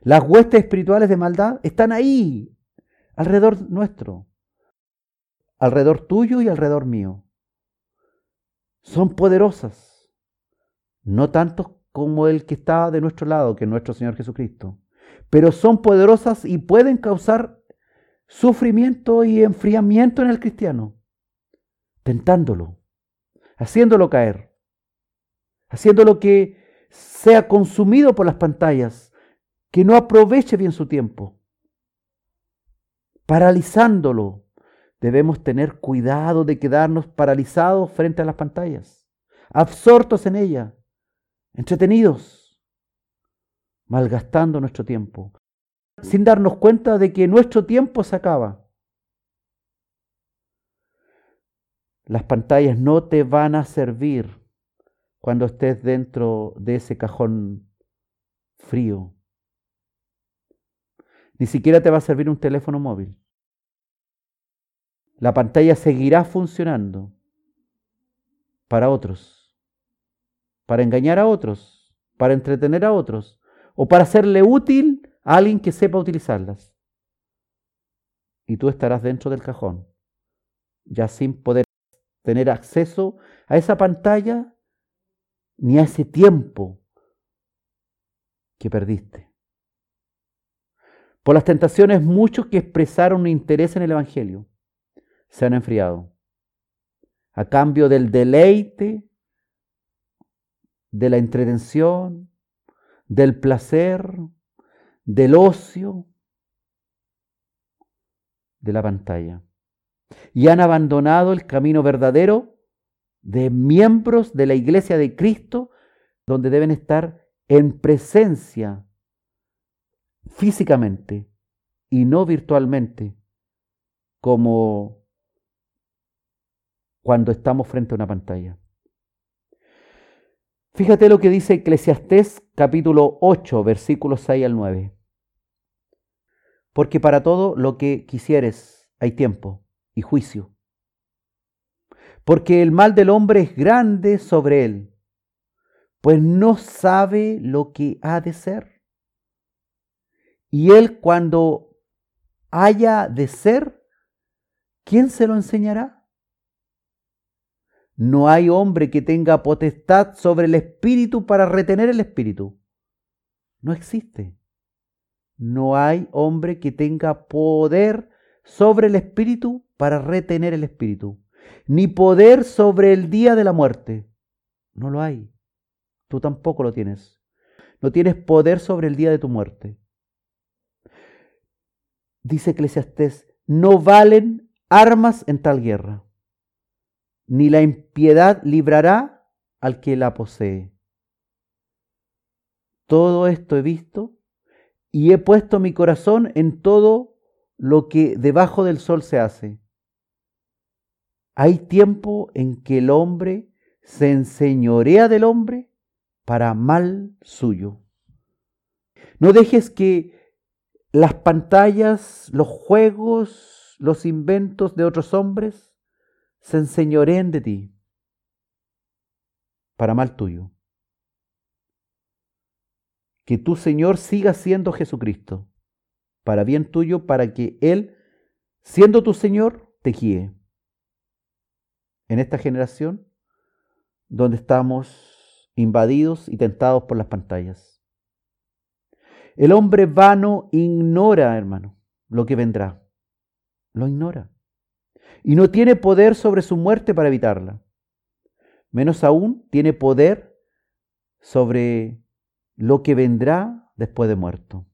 las huestes espirituales de maldad están ahí, alrededor nuestro, alrededor tuyo y alrededor mío. Son poderosas, no tanto como el que está de nuestro lado, que es nuestro Señor Jesucristo, pero son poderosas y pueden causar sufrimiento y enfriamiento en el cristiano, tentándolo, haciéndolo caer, haciéndolo que sea consumido por las pantallas, que no aproveche bien su tiempo, paralizándolo. Debemos tener cuidado de quedarnos paralizados frente a las pantallas, absortos en ella, entretenidos, malgastando nuestro tiempo, sin darnos cuenta de que nuestro tiempo se acaba. Las pantallas no te van a servir cuando estés dentro de ese cajón frío. Ni siquiera te va a servir un teléfono móvil. La pantalla seguirá funcionando para otros, para engañar a otros, para entretener a otros o para serle útil alguien que sepa utilizarlas. Y tú estarás dentro del cajón, ya sin poder tener acceso a esa pantalla ni a ese tiempo que perdiste. Por las tentaciones, muchos que expresaron interés en el Evangelio se han enfriado. A cambio del deleite, de la entretención, del placer, del ocio, de la pantalla. Y han abandonado el camino verdadero de miembros de la iglesia de Cristo, donde deben estar en presencia físicamente y no virtualmente, como cuando estamos frente a una pantalla. Fíjate lo que dice Eclesiastés capítulo 8, versículos 6 al 9 porque para todo lo que quisieres hay tiempo y juicio. Porque el mal del hombre es grande sobre él, pues no sabe lo que ha de ser. Y él cuando haya de ser, ¿quién se lo enseñará? No hay hombre que tenga potestad sobre el espíritu para retener el espíritu. No existe no hay hombre que tenga poder sobre el espíritu para retener el espíritu, ni poder sobre el día de la muerte. No lo hay. Tú tampoco lo tienes. No tienes poder sobre el día de tu muerte. Dice Eclesiastés, no valen armas en tal guerra, ni la impiedad librará al que la posee. Todo esto he visto y he puesto mi corazón en todo lo que debajo del sol se hace. Hay tiempo en que el hombre se enseñorea del hombre para mal suyo. No dejes que las pantallas, los juegos, los inventos de otros hombres se enseñoreen de ti para mal tuyo. Que tu Señor siga siendo Jesucristo, para bien tuyo, para que Él, siendo tu Señor, te guíe. En esta generación donde estamos invadidos y tentados por las pantallas. El hombre vano ignora, hermano, lo que vendrá. Lo ignora. Y no tiene poder sobre su muerte para evitarla. Menos aún tiene poder sobre lo que vendrá después de muerto.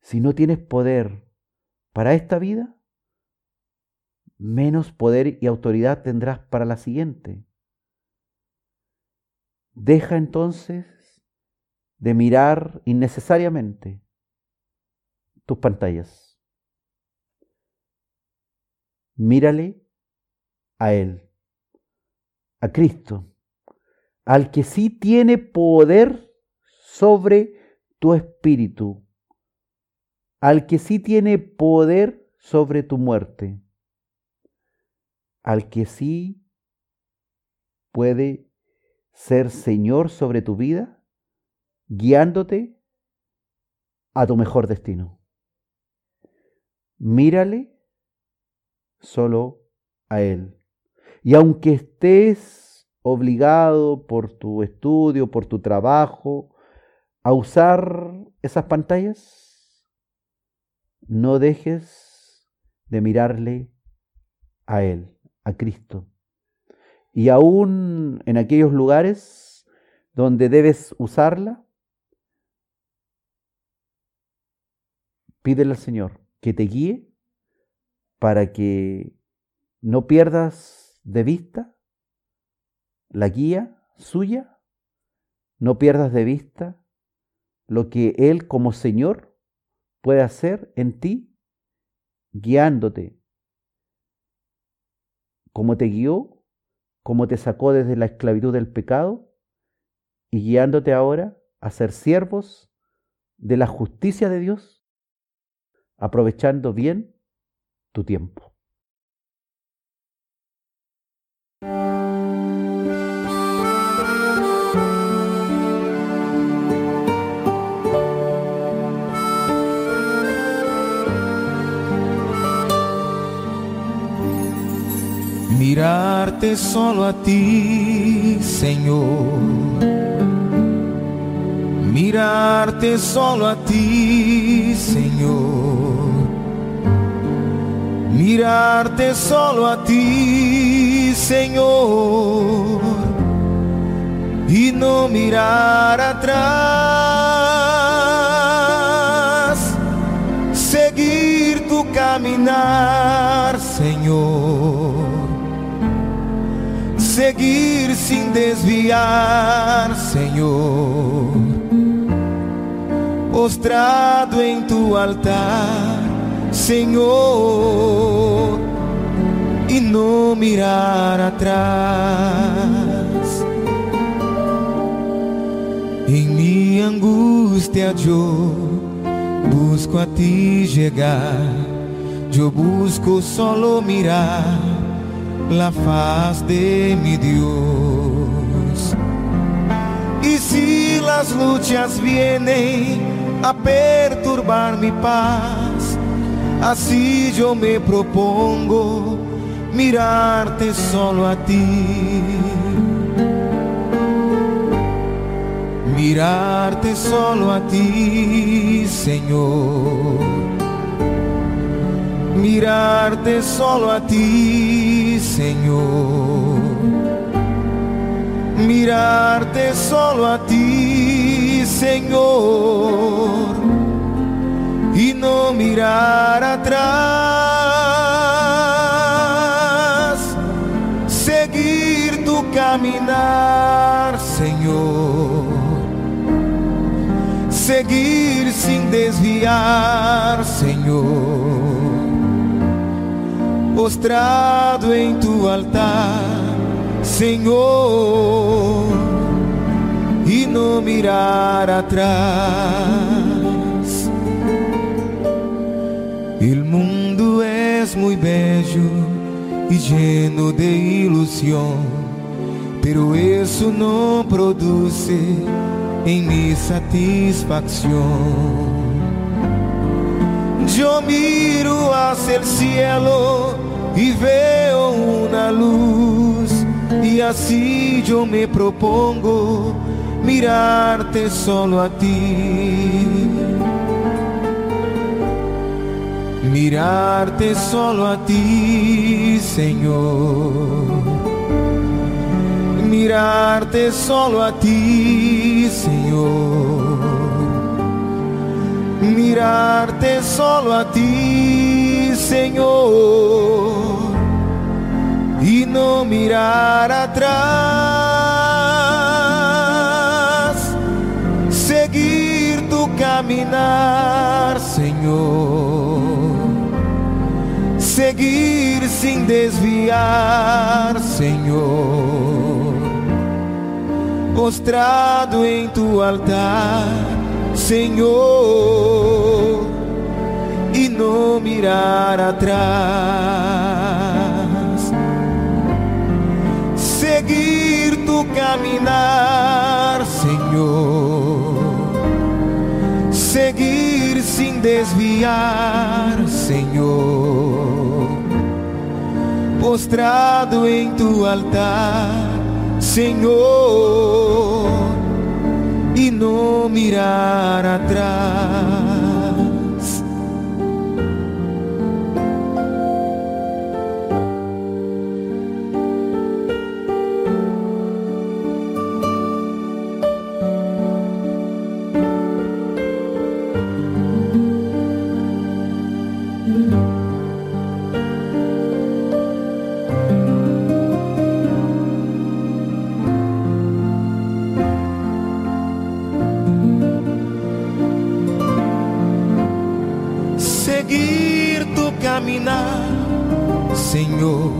Si no tienes poder para esta vida, menos poder y autoridad tendrás para la siguiente. Deja entonces de mirar innecesariamente tus pantallas. Mírale a Él, a Cristo, al que sí tiene poder sobre tu espíritu, al que sí tiene poder sobre tu muerte, al que sí puede ser Señor sobre tu vida, guiándote a tu mejor destino. Mírale solo a Él. Y aunque estés obligado por tu estudio, por tu trabajo, a usar esas pantallas, no dejes de mirarle a Él, a Cristo. Y aún en aquellos lugares donde debes usarla, pídele al Señor que te guíe para que no pierdas de vista la guía suya, no pierdas de vista lo que Él como Señor puede hacer en ti, guiándote. Como te guió cómo te sacó desde la esclavitud del pecado y guiándote ahora a ser siervos de la justicia de Dios, aprovechando bien tu tiempo.
mirarte solo a ti, Señor. Mirarte solo a ti, Señor. Mirarte solo a ti, Señor. Y no mirar atrás. Seguir tu caminar, Señor seguir sin desviar, Señor. Postrado en tu altar, Señor, y no mirar atrás. En mi angustia yo busco a ti llegar, yo busco solo mirar la faz de mi Dios. Y si las luchas vienen a perturbar mi paz, así yo me propongo mirarte solo a ti. Mirarte solo a ti, Señor mirarte solo a ti, Señor. Mirarte solo a ti, Señor. No mirar atrás. Seguir tu caminar, Señor. Seguir sin desviar, Señor postrado em tu altar, Senhor, e não mirar atrás. El mundo es muy bello y lleno de ilusión, pero eso no produce en mi satisfacción. Yo miro hacia el cielo y veo una luz y así yo me propongo mirarte solo a ti. Mirarte solo a ti, Señor. Mirarte solo a ti, Señor. Mirarte solo a ti, Señor. Y no mirar atrás. Seguir tu caminar, Señor. Seguir sin desviar, Señor. Postrado em tu altar, Senhor, e não mirar atrás. Seguir tu caminar, Senhor. Seguir sin desviar, Senhor. Postrado em tu altar, Senhor y no mirar atrás. Tu caminar, Senhor.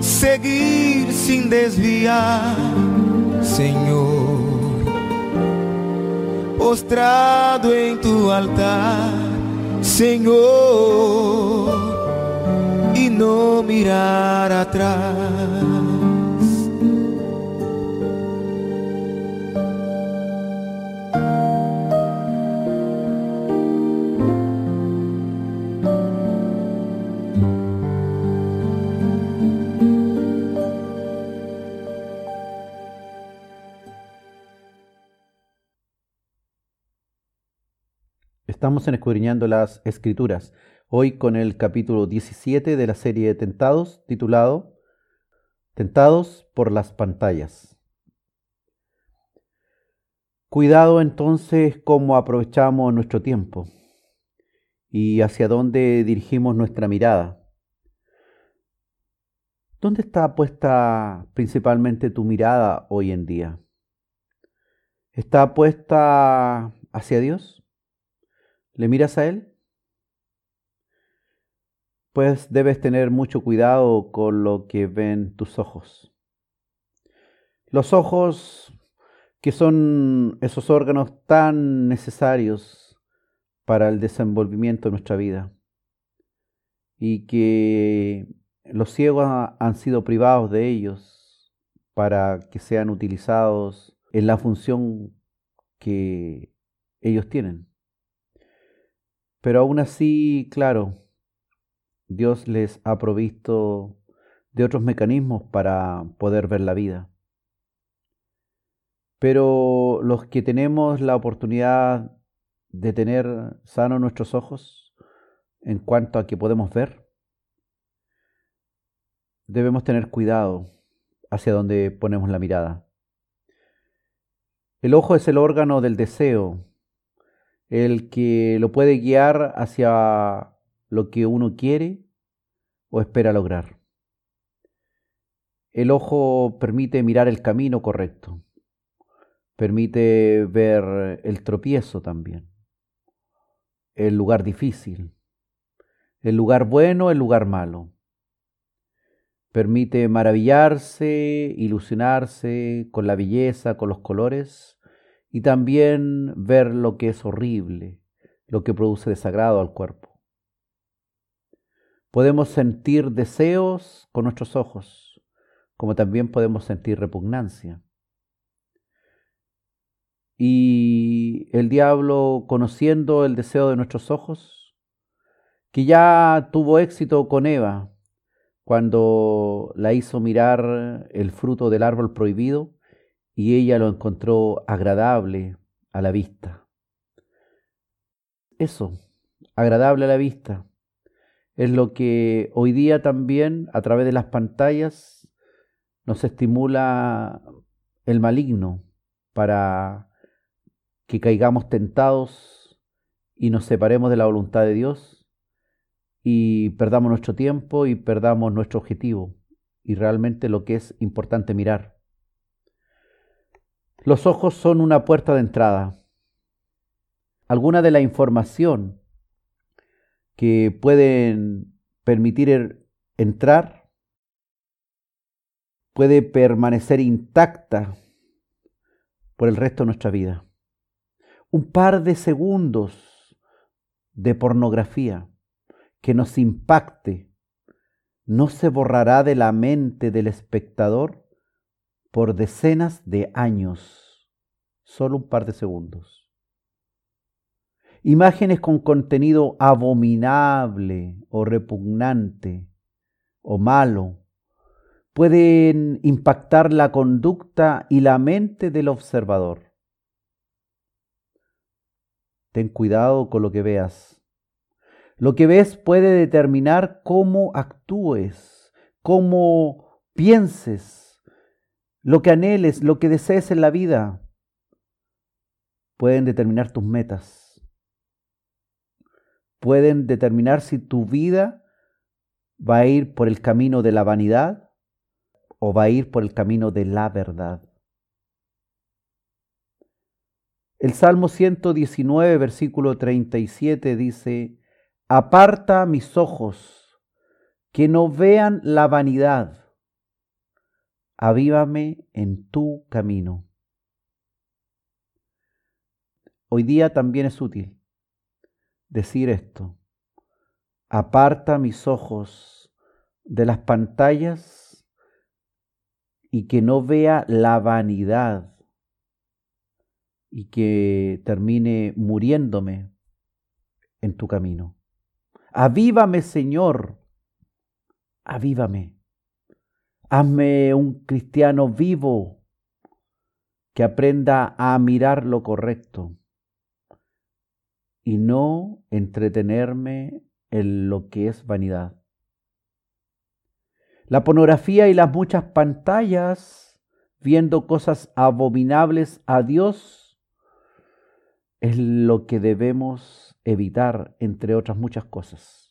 Seguir sin desviar, Senhor. Postrado em tu altar, Senhor. E não mirar atrás.
Estamos en Escudriñando las Escrituras, hoy con el capítulo 17 de la serie de Tentados, titulado Tentados por las pantallas. Cuidado entonces cómo aprovechamos nuestro tiempo y hacia dónde dirigimos nuestra mirada. ¿Dónde está puesta principalmente tu mirada hoy en día? ¿Está puesta hacia Dios? ¿Le miras a Él? Pues debes tener mucho cuidado con lo que ven tus ojos. Los ojos que son esos órganos tan necesarios para el desenvolvimiento de nuestra vida y que los ciegos han sido privados de ellos para que sean utilizados en la función que ellos tienen. Pero aún así, claro, Dios les ha provisto de otros mecanismos para poder ver la vida. Pero los que tenemos la oportunidad de tener sanos nuestros ojos, en cuanto a que podemos ver, debemos tener cuidado hacia donde ponemos la mirada. El ojo es el órgano del deseo, el que lo puede guiar hacia lo que uno quiere o espera lograr. El ojo permite mirar el camino correcto, permite ver el tropiezo también, el lugar difícil, el lugar bueno, el lugar malo. Permite maravillarse, ilusionarse con la belleza, con los colores y también ver lo que es horrible, lo que produce desagrado al cuerpo. Podemos sentir deseos con nuestros ojos, como también podemos sentir repugnancia. Y el diablo, conociendo el deseo de nuestros ojos, que ya tuvo éxito con Eva cuando la hizo mirar el fruto del árbol prohibido, y ella lo encontró agradable a la vista. Eso, agradable a la vista, es lo que hoy día también a través de las pantallas nos estimula el maligno para que caigamos tentados y nos separemos de la voluntad de Dios y perdamos nuestro tiempo y perdamos nuestro objetivo y realmente lo que es importante mirar. Los ojos son una puerta de entrada. Alguna de la información que pueden permitir er, entrar puede permanecer intacta por el resto de nuestra vida. Un par de segundos de pornografía que nos impacte no se borrará de la mente del espectador por decenas de años, solo un par de segundos. Imágenes con contenido abominable o repugnante o malo pueden impactar la conducta y la mente del observador. Ten cuidado con lo que veas. Lo que ves puede determinar cómo actúes, cómo pienses, lo que anheles, lo que desees en la vida, pueden determinar tus metas. Pueden determinar si tu vida va a ir por el camino de la vanidad o va a ir por el camino de la verdad. El Salmo 119, versículo 37 dice, Aparta mis ojos, que no vean la vanidad avívame en tu camino. Hoy día también es útil decir esto. Aparta mis ojos de las pantallas y que no vea la vanidad y que termine muriéndome en tu camino. Avívame, Señor, avívame. Hazme un cristiano vivo que aprenda a mirar lo correcto y no entretenerme en lo que es vanidad. La pornografía y las muchas pantallas viendo cosas abominables a Dios es lo que debemos evitar, entre otras muchas cosas.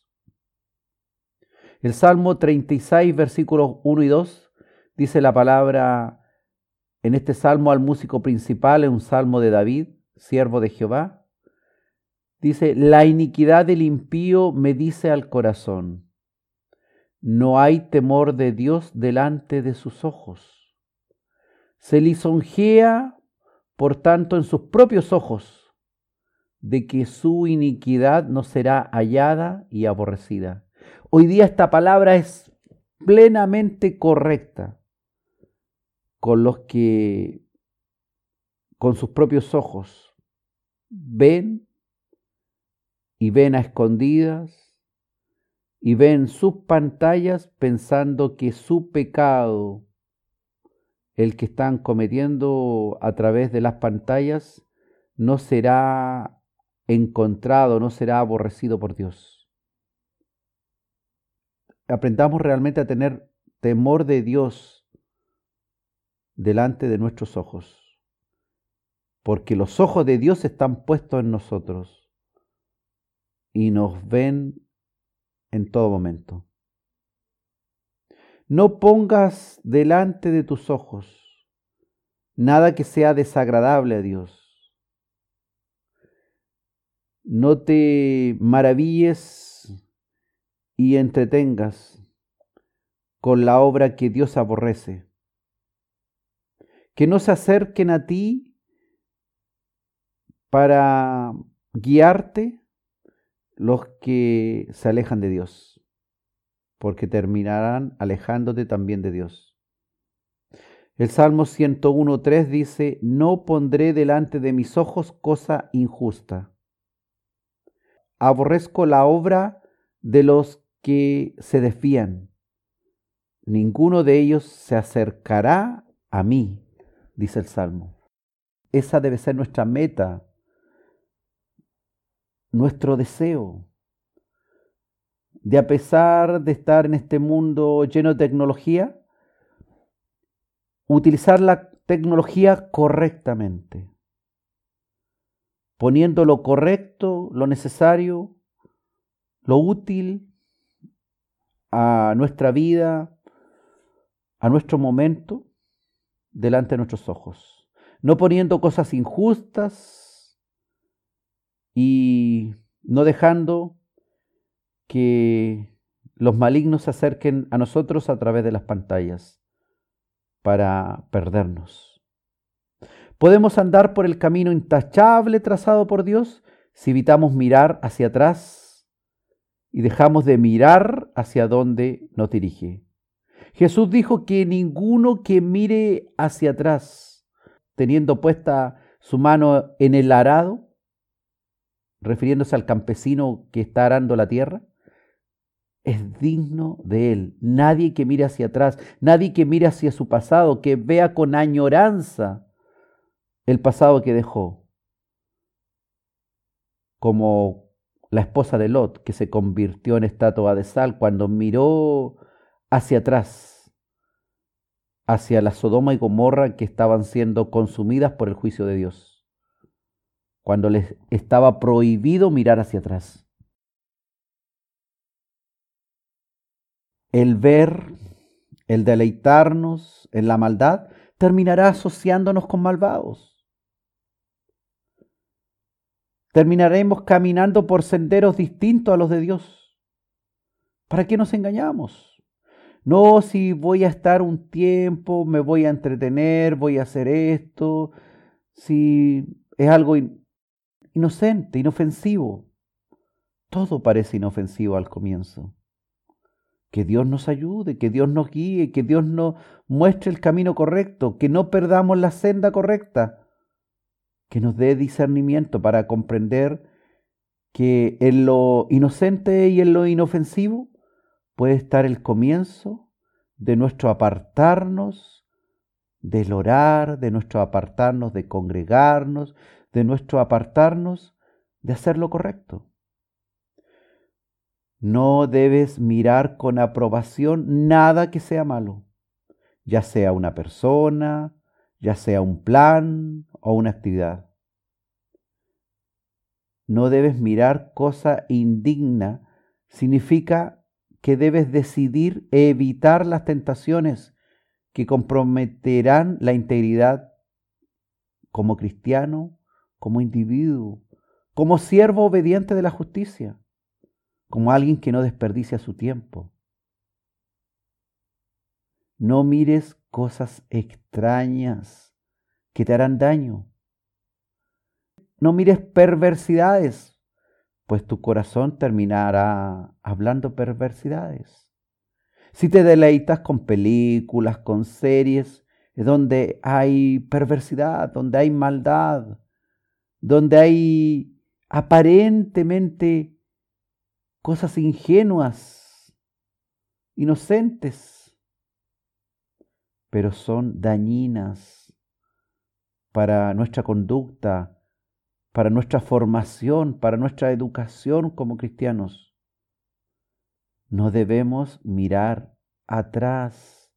El Salmo 36, versículos 1 y 2, dice la palabra en este salmo al músico principal, en un salmo de David, siervo de Jehová. Dice, la iniquidad del impío me dice al corazón, no hay temor de Dios delante de sus ojos. Se lisonjea, por tanto, en sus propios ojos, de que su iniquidad no será hallada y aborrecida. Hoy día esta palabra es plenamente correcta con los que con sus propios ojos ven y ven a escondidas y ven sus pantallas pensando que su pecado, el que están cometiendo a través de las pantallas, no será encontrado, no será aborrecido por Dios. Aprendamos realmente a tener temor de Dios delante de nuestros ojos, porque los ojos de Dios están puestos en nosotros y nos ven en todo momento. No pongas delante de tus ojos nada que sea desagradable a Dios. No te maravilles y entretengas con la obra que Dios aborrece. Que no se acerquen a ti para guiarte los que se alejan de Dios, porque terminarán alejándote también de Dios. El Salmo 101.3 dice, no pondré delante de mis ojos cosa injusta. Aborrezco la obra de los que se desfían. Ninguno de ellos se acercará a mí, dice el Salmo. Esa debe ser nuestra meta, nuestro deseo, de a pesar de estar en este mundo lleno de tecnología, utilizar la tecnología correctamente, poniendo lo correcto, lo necesario, lo útil a nuestra vida, a nuestro momento, delante de nuestros ojos, no poniendo cosas injustas y no dejando que los malignos se acerquen a nosotros a través de las pantallas para perdernos. Podemos andar por el camino intachable trazado por Dios si evitamos mirar hacia atrás y dejamos de mirar hacia donde nos dirige. Jesús dijo que ninguno que mire hacia atrás, teniendo puesta su mano en el arado, refiriéndose al campesino que está arando la tierra, es digno de él. Nadie que mire hacia atrás, nadie que mire hacia su pasado, que vea con añoranza el pasado que dejó. Como la esposa de Lot, que se convirtió en estatua de sal cuando miró hacia atrás, hacia la Sodoma y Gomorra que estaban siendo consumidas por el juicio de Dios, cuando les estaba prohibido mirar hacia atrás. el ver, el deleitarnos en la maldad, terminará asociándonos con malvados. Terminaremos caminando por senderos distintos a los de Dios. ¿Para qué nos engañamos? No, si voy a estar un tiempo, me voy a entretener, voy a hacer esto, si es algo inocente, inofensivo. Todo parece inofensivo al comienzo. Que Dios nos ayude, que Dios nos guíe, que Dios nos muestre el camino correcto, que no perdamos la senda correcta, que nos dé discernimiento para comprender que en lo inocente y en lo inofensivo puede estar el comienzo de nuestro apartarnos del orar, de nuestro apartarnos de congregarnos, de nuestro apartarnos de hacer lo correcto. No debes mirar con aprobación nada que sea malo, ya sea una persona, ya sea un plan o una actividad. No debes mirar cosa indigna, significa que debes decidir evitar las tentaciones que comprometerán la integridad como cristiano, como individuo, como siervo obediente de la justicia como alguien que no desperdicia su tiempo. No mires cosas extrañas que te harán daño. No mires perversidades, pues tu corazón terminará hablando perversidades. Si te deleitas con películas, con series, es donde hay perversidad, donde hay maldad, donde hay aparentemente cosas ingenuas, inocentes, pero son dañinas para nuestra conducta, para nuestra formación, para nuestra educación como cristianos. no debemos mirar atrás,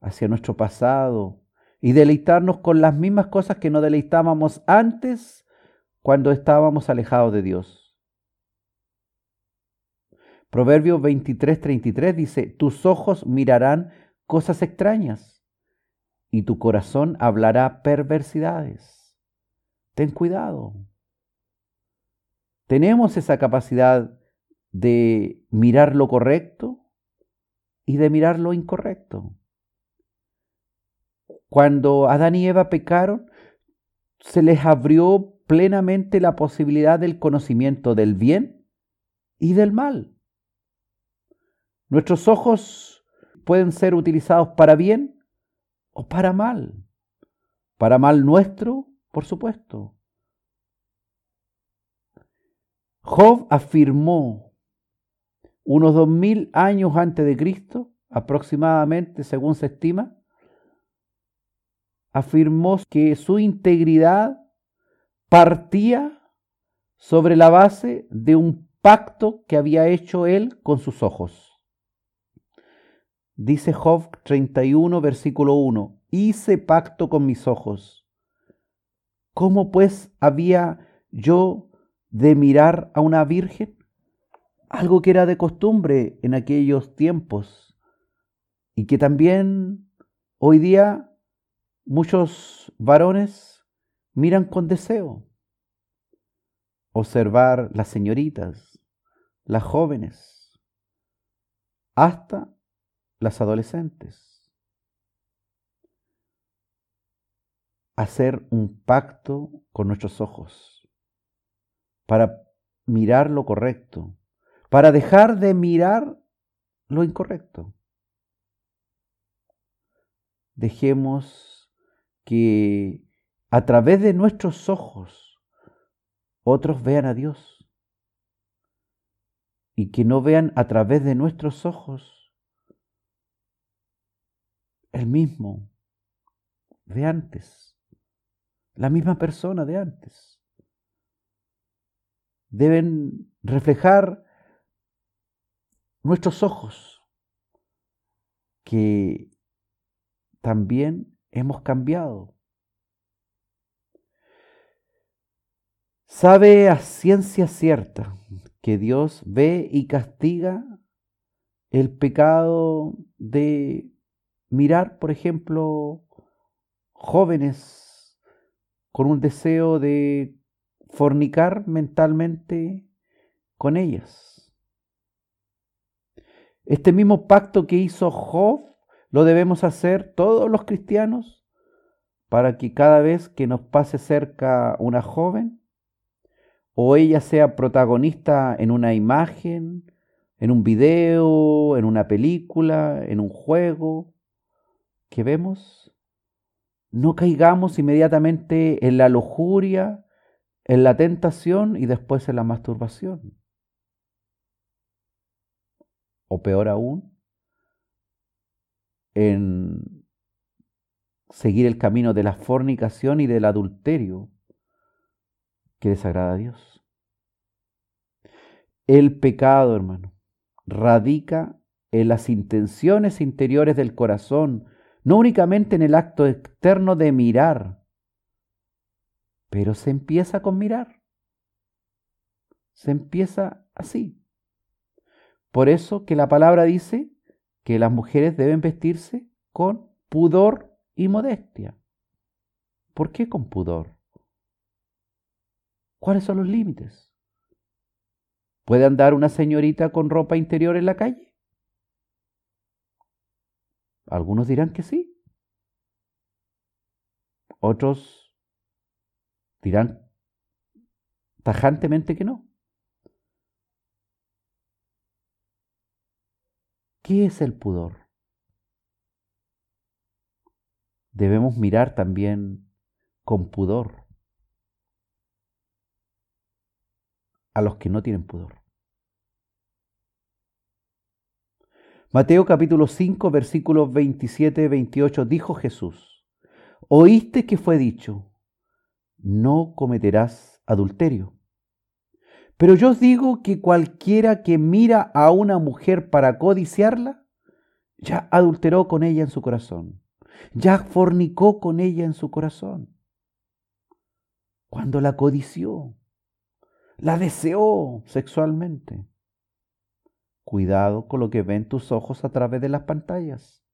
hacia nuestro pasado, y deleitarnos con las mismas cosas que nos deleitábamos antes cuando estábamos alejados de Dios. Proverbio 23, 33 dice, tus ojos mirarán cosas extrañas y tu corazón hablará perversidades. Ten cuidado. Tenemos esa capacidad de mirar lo correcto y de mirar lo incorrecto. Cuando Adán y Eva pecaron, se les abrió plenamente la posibilidad del conocimiento del bien y del mal. Nuestros ojos pueden ser utilizados para bien o para mal. Para mal nuestro, por supuesto. Job afirmó unos dos mil años antes de Cristo, aproximadamente, según se estima, afirmó que su integridad partía sobre la base de un pacto que había hecho él con sus ojos. Dice Job 31, versículo 1, hice pacto con mis ojos. ¿Cómo pues había yo de mirar a una virgen? Algo que era de costumbre en aquellos tiempos y que también hoy día muchos varones miran con deseo. Observar las señoritas, las jóvenes, hasta las adolescentes. Hacer un pacto con nuestros ojos para mirar lo correcto, para dejar de mirar lo incorrecto. Dejemos que a través de nuestros ojos otros vean a Dios y que no vean a través de nuestros ojos el mismo de antes, la misma persona de antes. Deben reflejar nuestros ojos que también hemos cambiado. Sabe a ciencia cierta que Dios ve y castiga el pecado de mirar, por ejemplo, jóvenes con un deseo de fornicar mentalmente con ellas. Este mismo pacto que hizo Job lo debemos hacer todos los cristianos para que cada vez que nos pase cerca una joven o ella sea protagonista en una imagen, en un video, en una película, en un juego, que vemos, no caigamos inmediatamente en la lujuria, en la tentación y después en la masturbación. O peor aún, en seguir el camino de la fornicación y del adulterio que desagrada a Dios. El pecado, hermano, radica en las intenciones interiores del corazón, no únicamente en el acto externo de mirar, pero se empieza con mirar. Se empieza así. Por eso que la palabra dice que las mujeres deben vestirse con pudor y modestia. ¿Por qué con pudor? ¿Cuáles son los límites? ¿Puede andar una señorita con ropa interior en la calle? Algunos dirán que sí. Otros dirán tajantemente que no. ¿Qué es el pudor? Debemos mirar también con pudor a los que no tienen pudor. Mateo capítulo 5, versículos 27 28, dijo Jesús, oíste que fue dicho, no cometerás adulterio. Pero yo os digo que cualquiera que mira a una mujer para codiciarla, ya adulteró con ella en su corazón, ya fornicó con ella en su corazón. Cuando la codició, la deseó sexualmente. Cuidado con lo que ven tus ojos a través de las pantallas.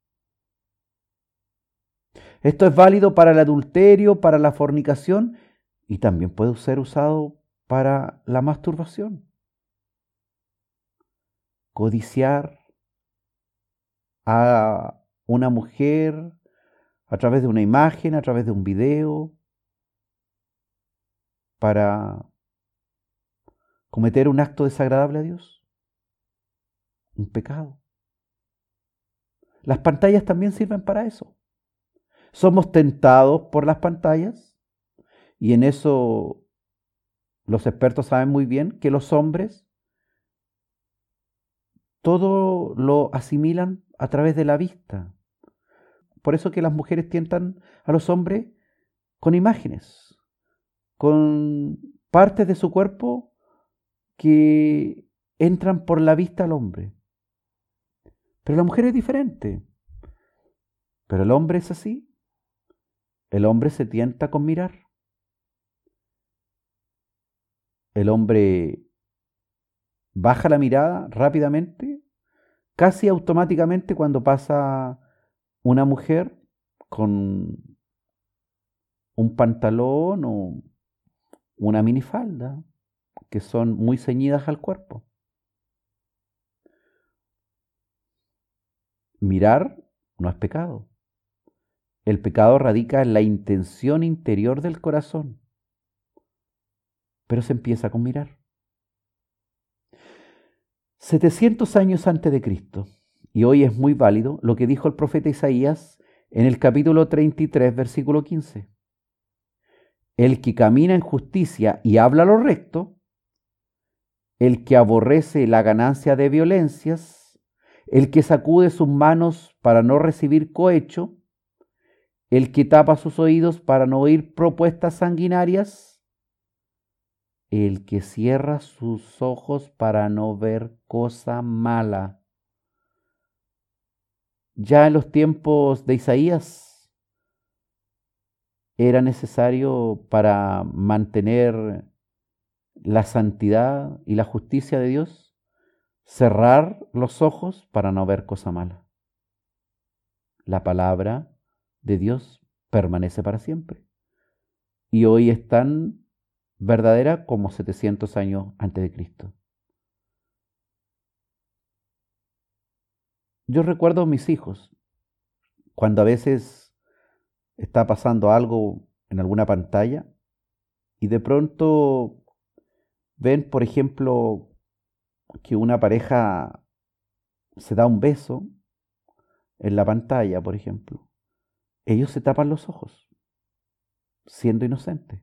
Esto es válido para el adulterio, para la fornicación y también puede ser usado para la masturbación. Codiciar a una mujer a través de una imagen, a través de un video, para cometer un acto desagradable a Dios, un pecado. Las pantallas también sirven para eso. Somos tentados por las pantallas y en eso los expertos saben muy bien que los hombres todo lo asimilan a través de la vista. Por eso que las mujeres tientan a los hombres con imágenes, con partes de su cuerpo que entran por la vista al hombre. Pero la mujer es diferente. Pero el hombre es así. El hombre se tienta con mirar. El hombre baja la mirada rápidamente, casi automáticamente cuando pasa una mujer con un pantalón o una minifalda que son muy ceñidas al cuerpo. Mirar no es pecado. El pecado radica en la intención interior del corazón, pero se empieza con mirar. 700 años antes de Cristo, y hoy es muy válido lo que dijo el profeta Isaías en el capítulo 33, versículo 15. El que camina en justicia y habla lo recto, el que aborrece la ganancia de violencias, el que sacude sus manos para no recibir cohecho, el que tapa sus oídos para no oír propuestas sanguinarias, el que cierra sus ojos para no ver cosa mala. Ya en los tiempos de Isaías era necesario para mantener la santidad y la justicia de Dios cerrar los ojos para no ver cosa mala. La palabra de Dios permanece para siempre. Y hoy es tan verdadera como 700 años antes de Cristo. Yo recuerdo a mis hijos, cuando a veces está pasando algo en alguna pantalla y de pronto ven, por ejemplo, que una pareja se da un beso en la pantalla, por ejemplo ellos se tapan los ojos, siendo inocentes.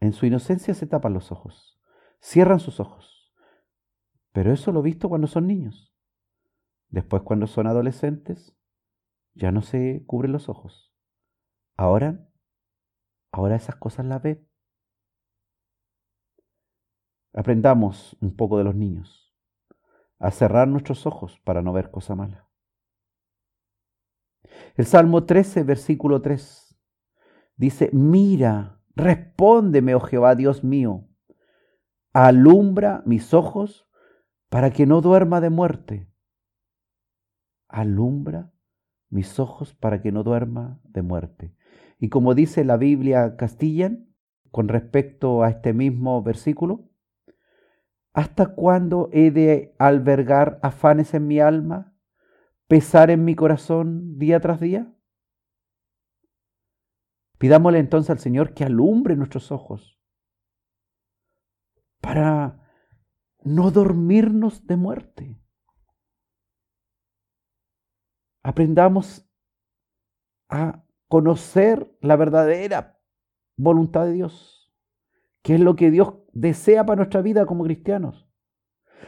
En su inocencia se tapan los ojos, cierran sus ojos. Pero eso lo he visto cuando son niños. Después cuando son adolescentes, ya no se cubren los ojos. Ahora, ahora esas cosas las ve. Aprendamos un poco de los niños a cerrar nuestros ojos para no ver cosa mala. El Salmo 13, versículo 3, dice, mira, respóndeme, oh Jehová, Dios mío, alumbra mis ojos para que no duerma de muerte. Alumbra mis ojos para que no duerma de muerte. Y como dice la Biblia Castillan, con respecto a este mismo versículo, ¿hasta cuándo he de albergar afanes en mi alma? pesar en mi corazón día tras día? Pidámosle entonces al Señor que alumbre nuestros ojos para no dormirnos de muerte. Aprendamos a conocer la verdadera voluntad de Dios, que es lo que Dios desea para nuestra vida como cristianos.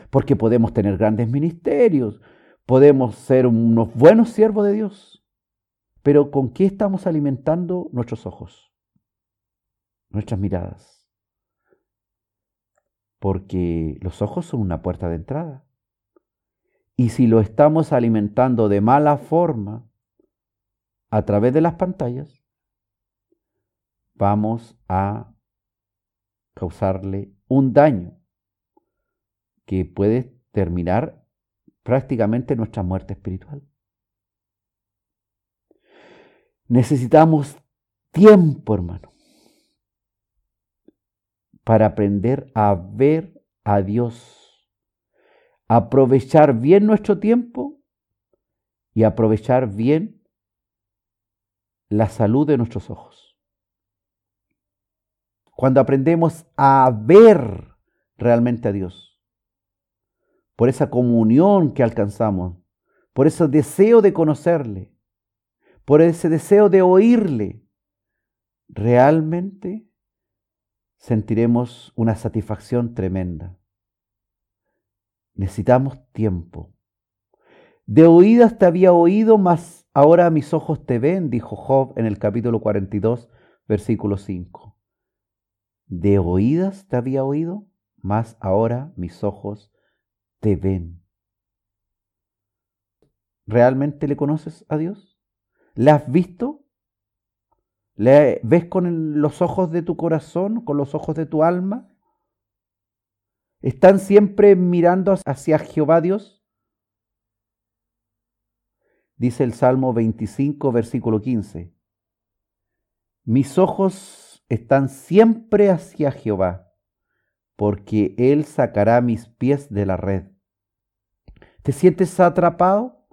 Porque podemos tener grandes ministerios, podemos ser unos buenos siervos de Dios, pero ¿con qué estamos alimentando nuestros ojos, nuestras miradas? porque los ojos son una puerta de entrada. Y si lo estamos alimentando de mala forma a través de las pantallas, vamos a causarle un daño que puede terminar prácticamente nuestra muerte espiritual. Necesitamos tiempo, hermano, para aprender a ver a Dios, aprovechar bien nuestro tiempo y aprovechar bien la salud de nuestros ojos. Cuando aprendemos a ver realmente a Dios, por esa comunión que alcanzamos, por ese deseo de conocerle, por ese deseo de oírle, realmente sentiremos una satisfacción tremenda. Necesitamos tiempo. De oídas te había oído, mas ahora mis ojos te ven, dijo Job en el capítulo 42, versículo 5. De oídas te había oído, mas ahora mis ojos te ven. ¿Realmente le conoces a Dios? ¿Le has visto? ¿Le ves con los ojos de tu corazón, con los ojos de tu alma? ¿Están siempre mirando hacia Jehová Dios? Dice el Salmo 25, versículo 15. Mis ojos están siempre hacia Jehová, porque Él sacará mis pies de la red. ¿Te sientes atrapado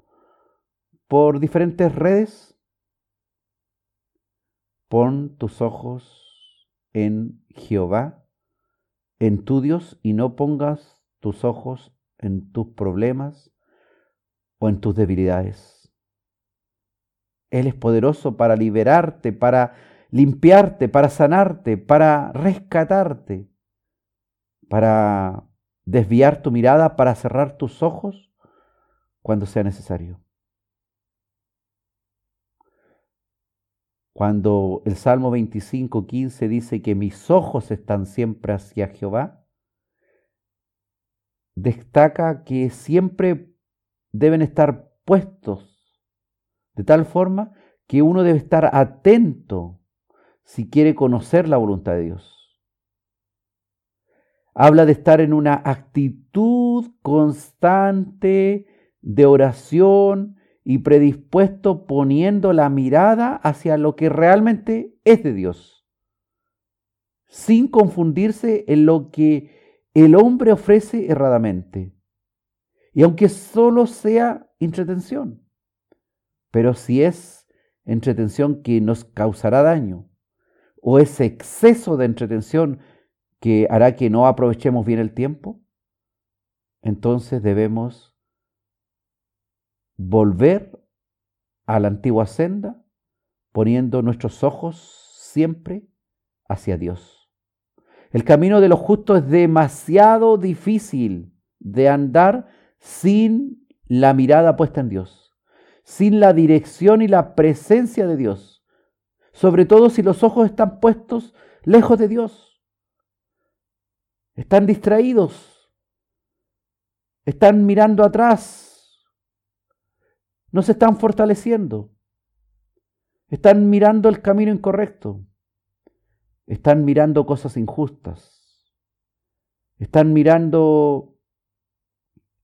por diferentes redes? Pon tus ojos en Jehová, en tu Dios, y no pongas tus ojos en tus problemas o en tus debilidades. Él es poderoso para liberarte, para limpiarte, para sanarte, para rescatarte, para desviar tu mirada, para cerrar tus ojos cuando sea necesario. Cuando el Salmo 25, 15 dice que mis ojos están siempre hacia Jehová, destaca que siempre deben estar puestos de tal forma que uno debe estar atento si quiere conocer la voluntad de Dios. Habla de estar en una actitud constante de oración y predispuesto poniendo la mirada hacia lo que realmente es de Dios, sin confundirse en lo que el hombre ofrece erradamente. Y aunque solo sea entretención, pero si es entretención que nos causará daño, o ese exceso de entretención que hará que no aprovechemos bien el tiempo, entonces debemos volver a la antigua senda, poniendo nuestros ojos siempre hacia Dios. El camino de los justos es demasiado difícil de andar sin la mirada puesta en Dios, sin la dirección y la presencia de Dios, sobre todo si los ojos están puestos lejos de Dios. Están distraídos, están mirando atrás, no se están fortaleciendo. Están mirando el camino incorrecto. Están mirando cosas injustas. Están mirando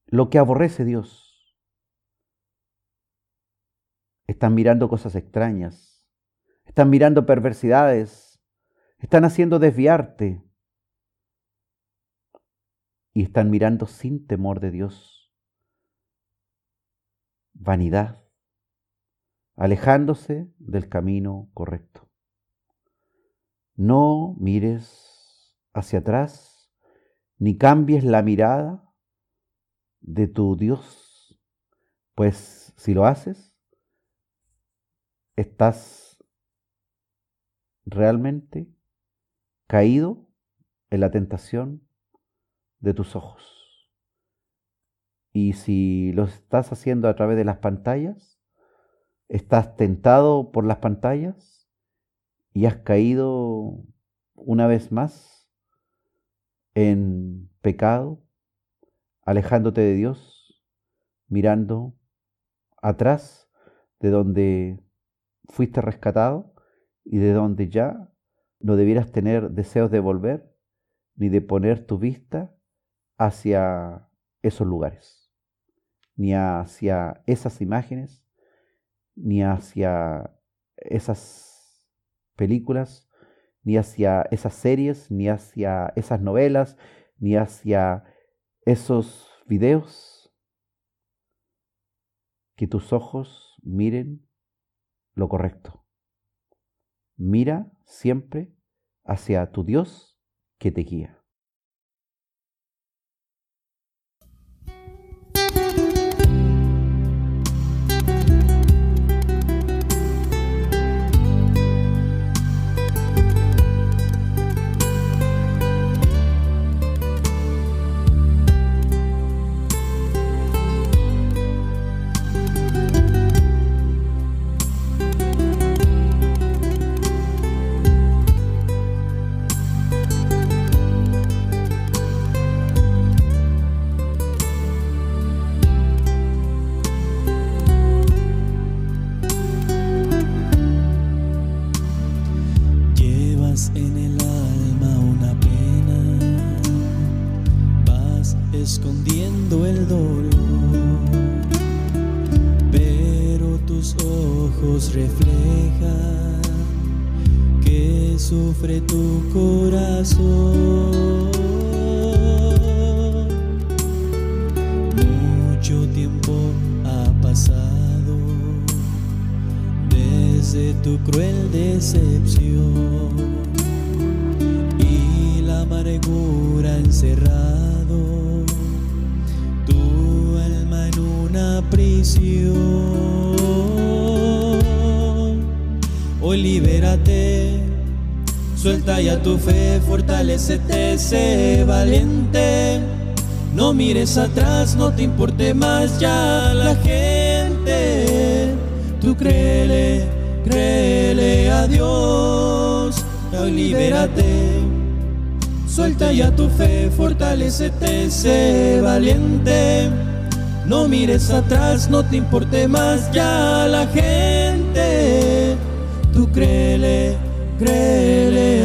lo que aborrece Dios. Están mirando cosas extrañas. Están mirando perversidades. Están haciendo desviarte. Y están mirando sin temor de Dios vanidad, alejándose del camino correcto. No mires hacia atrás, ni cambies la mirada de tu Dios, pues si lo haces, estás realmente caído en la tentación de tus ojos. Y si lo estás haciendo a través de las pantallas, estás tentado por las pantallas y has caído una vez más en pecado, alejándote de Dios, mirando atrás de donde fuiste rescatado y de donde ya no debieras tener deseos de volver ni de poner tu vista hacia esos lugares, ni hacia esas imágenes, ni hacia esas películas, ni hacia esas series, ni hacia esas novelas, ni hacia esos videos. Que tus ojos miren lo correcto. Mira siempre hacia tu Dios que te guía.
Desde tu cruel decepción y la amargura encerrado tu alma en una prisión. Hoy libérate, suelta ya tu fe, fortalecete, sé valiente. No mires atrás, no te importe más ya la gente. Tú créele, créele a Dios. Hoy libérate, suelta ya tu fe, fortalecete, sé valiente. No mires atrás, no te importe más ya la gente. Tú créele, créele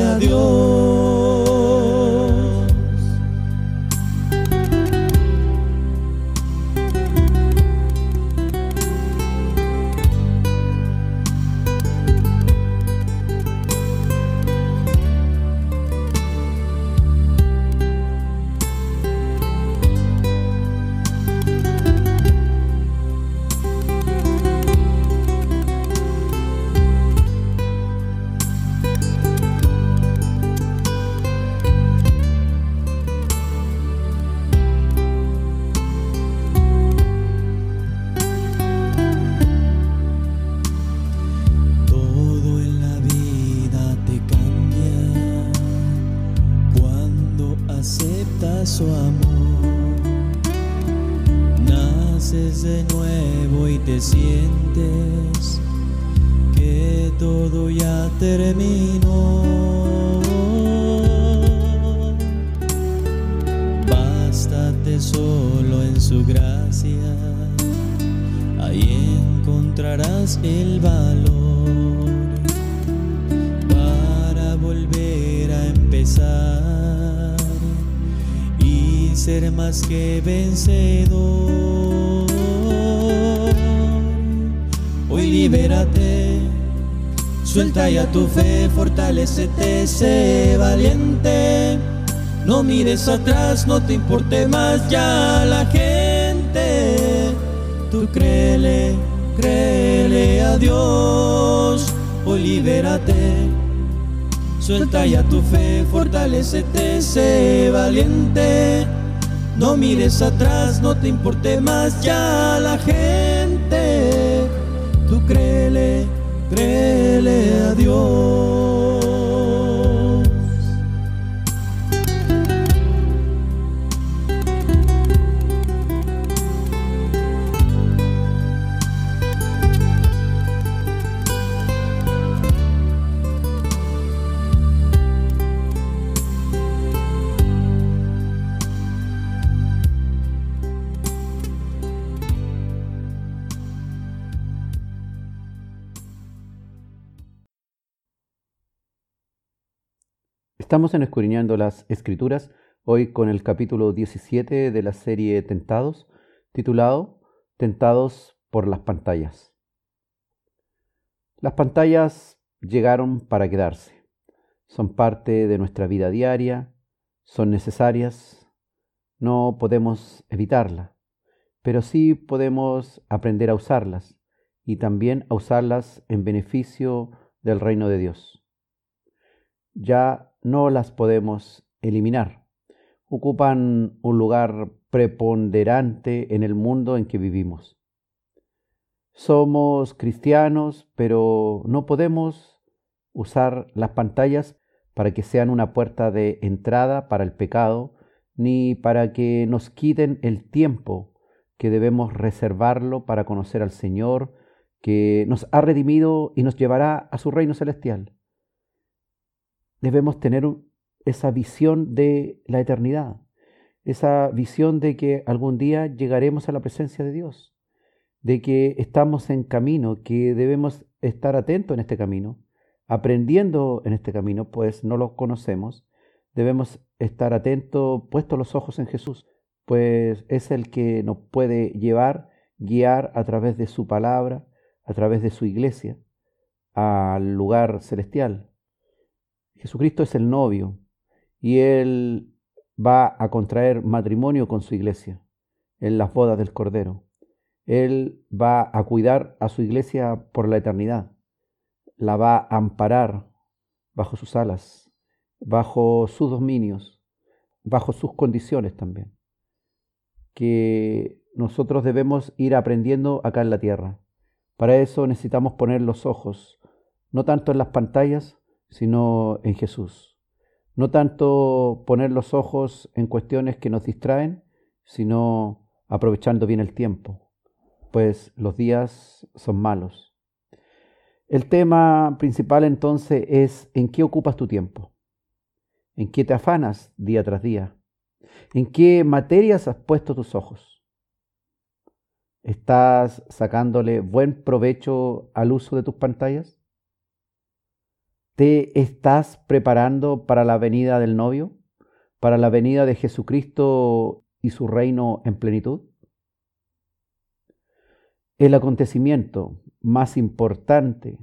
mires atrás, no te importe más ya la gente. Tú créele, créele a Dios, hoy libérate. Suelta ya tu fe, fortalecete, sé valiente. No mires atrás, no te importe más ya la gente. Tú créele, créele a Dios.
Estamos en las Escrituras, hoy con el capítulo 17 de la serie Tentados, titulado Tentados por las pantallas. Las pantallas llegaron para quedarse. Son parte de nuestra vida diaria, son necesarias, no podemos evitarlas, pero sí podemos aprender a usarlas y también a usarlas en beneficio del reino de Dios. Ya no las podemos eliminar. Ocupan un lugar preponderante en el mundo en que vivimos. Somos cristianos, pero no podemos usar las pantallas para que sean una puerta de entrada para el pecado, ni para que nos quiten el tiempo que debemos reservarlo para conocer al Señor, que nos ha redimido y nos llevará a su reino celestial debemos tener esa visión de la eternidad, esa visión de que algún día llegaremos a la presencia de Dios, de que estamos en camino, que debemos estar atentos en este camino, aprendiendo en este camino, pues no lo conocemos, debemos estar atentos, puestos los ojos en Jesús, pues es el que nos puede llevar, guiar a través de su palabra, a través de su iglesia, al lugar celestial, Jesucristo es el novio y Él va a contraer matrimonio con su iglesia en las bodas del Cordero. Él va a cuidar a su iglesia por la eternidad. La va a amparar bajo sus alas, bajo sus dominios, bajo sus condiciones también. Que nosotros debemos ir aprendiendo acá en la tierra. Para eso necesitamos poner los ojos, no tanto en las pantallas, sino en Jesús. No tanto poner los ojos en cuestiones que nos distraen, sino aprovechando bien el tiempo, pues los días son malos. El tema principal entonces es en qué ocupas tu tiempo, en qué te afanas día tras día, en qué materias has puesto tus ojos. ¿Estás sacándole buen provecho al uso de tus pantallas? ¿Te estás preparando para la venida del novio? ¿Para la venida de Jesucristo y su reino en plenitud? El acontecimiento más importante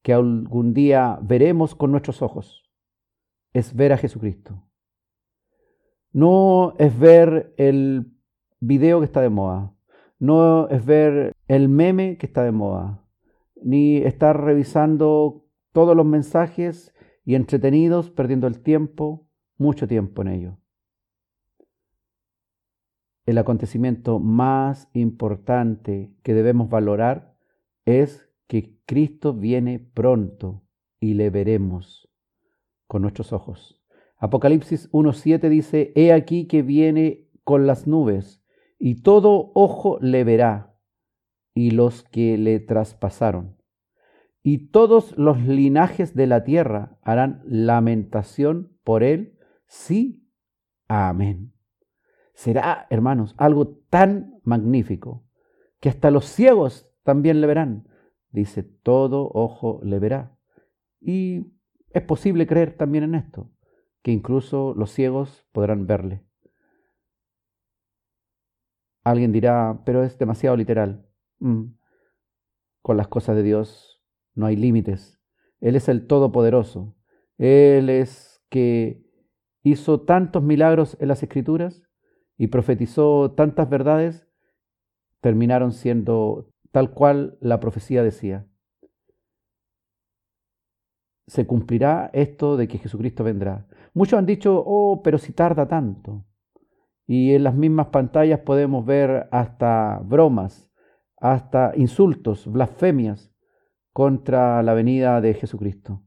que algún día veremos con nuestros ojos es ver a Jesucristo. No es ver el video que está de moda, no es ver el meme que está de moda, ni estar revisando todos los mensajes y entretenidos, perdiendo el tiempo, mucho tiempo en ello. El acontecimiento más importante que debemos valorar es que Cristo viene pronto y le veremos con nuestros ojos. Apocalipsis 1.7 dice, He aquí que viene con las nubes, y todo ojo le verá, y los que le traspasaron y todos los linajes de la tierra harán lamentación por él. Sí, amén. Será, hermanos, algo tan magnífico que hasta los ciegos también le verán. Dice, todo ojo le verá. Y es posible creer también en esto, que incluso los ciegos podrán verle. Alguien dirá, pero es demasiado literal. Mm. Con las cosas de Dios no hay límites. Él es el Todopoderoso. Él es que hizo tantos milagros en las Escrituras y profetizó tantas verdades, terminaron siendo tal cual la profecía decía. Se cumplirá esto de que Jesucristo vendrá. Muchos han dicho, oh, pero si tarda tanto. Y en las mismas pantallas podemos ver hasta bromas, hasta insultos, blasfemias contra la venida de Jesucristo.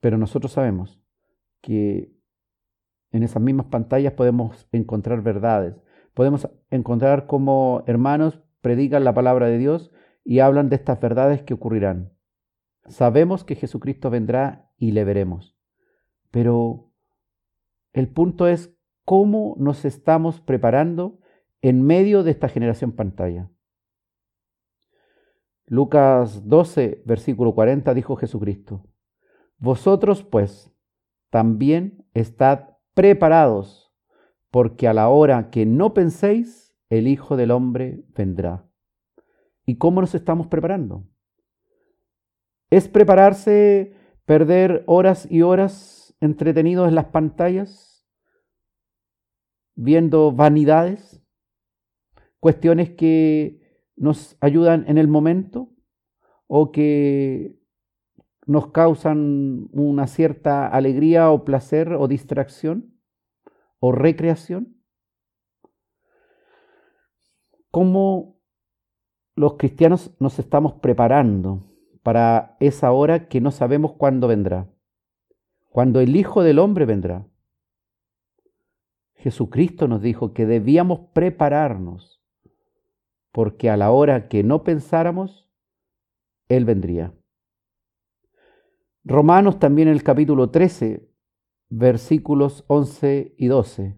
Pero nosotros sabemos que en esas mismas pantallas podemos encontrar verdades, podemos encontrar cómo hermanos predican la palabra de Dios y hablan de estas verdades que ocurrirán. Sabemos que Jesucristo vendrá y le veremos, pero el punto es cómo nos estamos preparando en medio de esta generación pantalla. Lucas 12, versículo 40 dijo Jesucristo, Vosotros pues también estad preparados, porque a la hora que no penséis, el Hijo del Hombre vendrá. ¿Y cómo nos estamos preparando? ¿Es prepararse perder horas y horas entretenidos en las pantallas, viendo vanidades, cuestiones que nos ayudan en el momento o que nos causan una cierta alegría o placer o distracción o recreación? ¿Cómo los cristianos nos estamos preparando para esa hora que no sabemos cuándo vendrá? Cuando el Hijo del Hombre vendrá. Jesucristo nos dijo que debíamos prepararnos, porque a la hora que no pensáramos, Él vendría. Romanos también en el capítulo 13, versículos 11 y 12.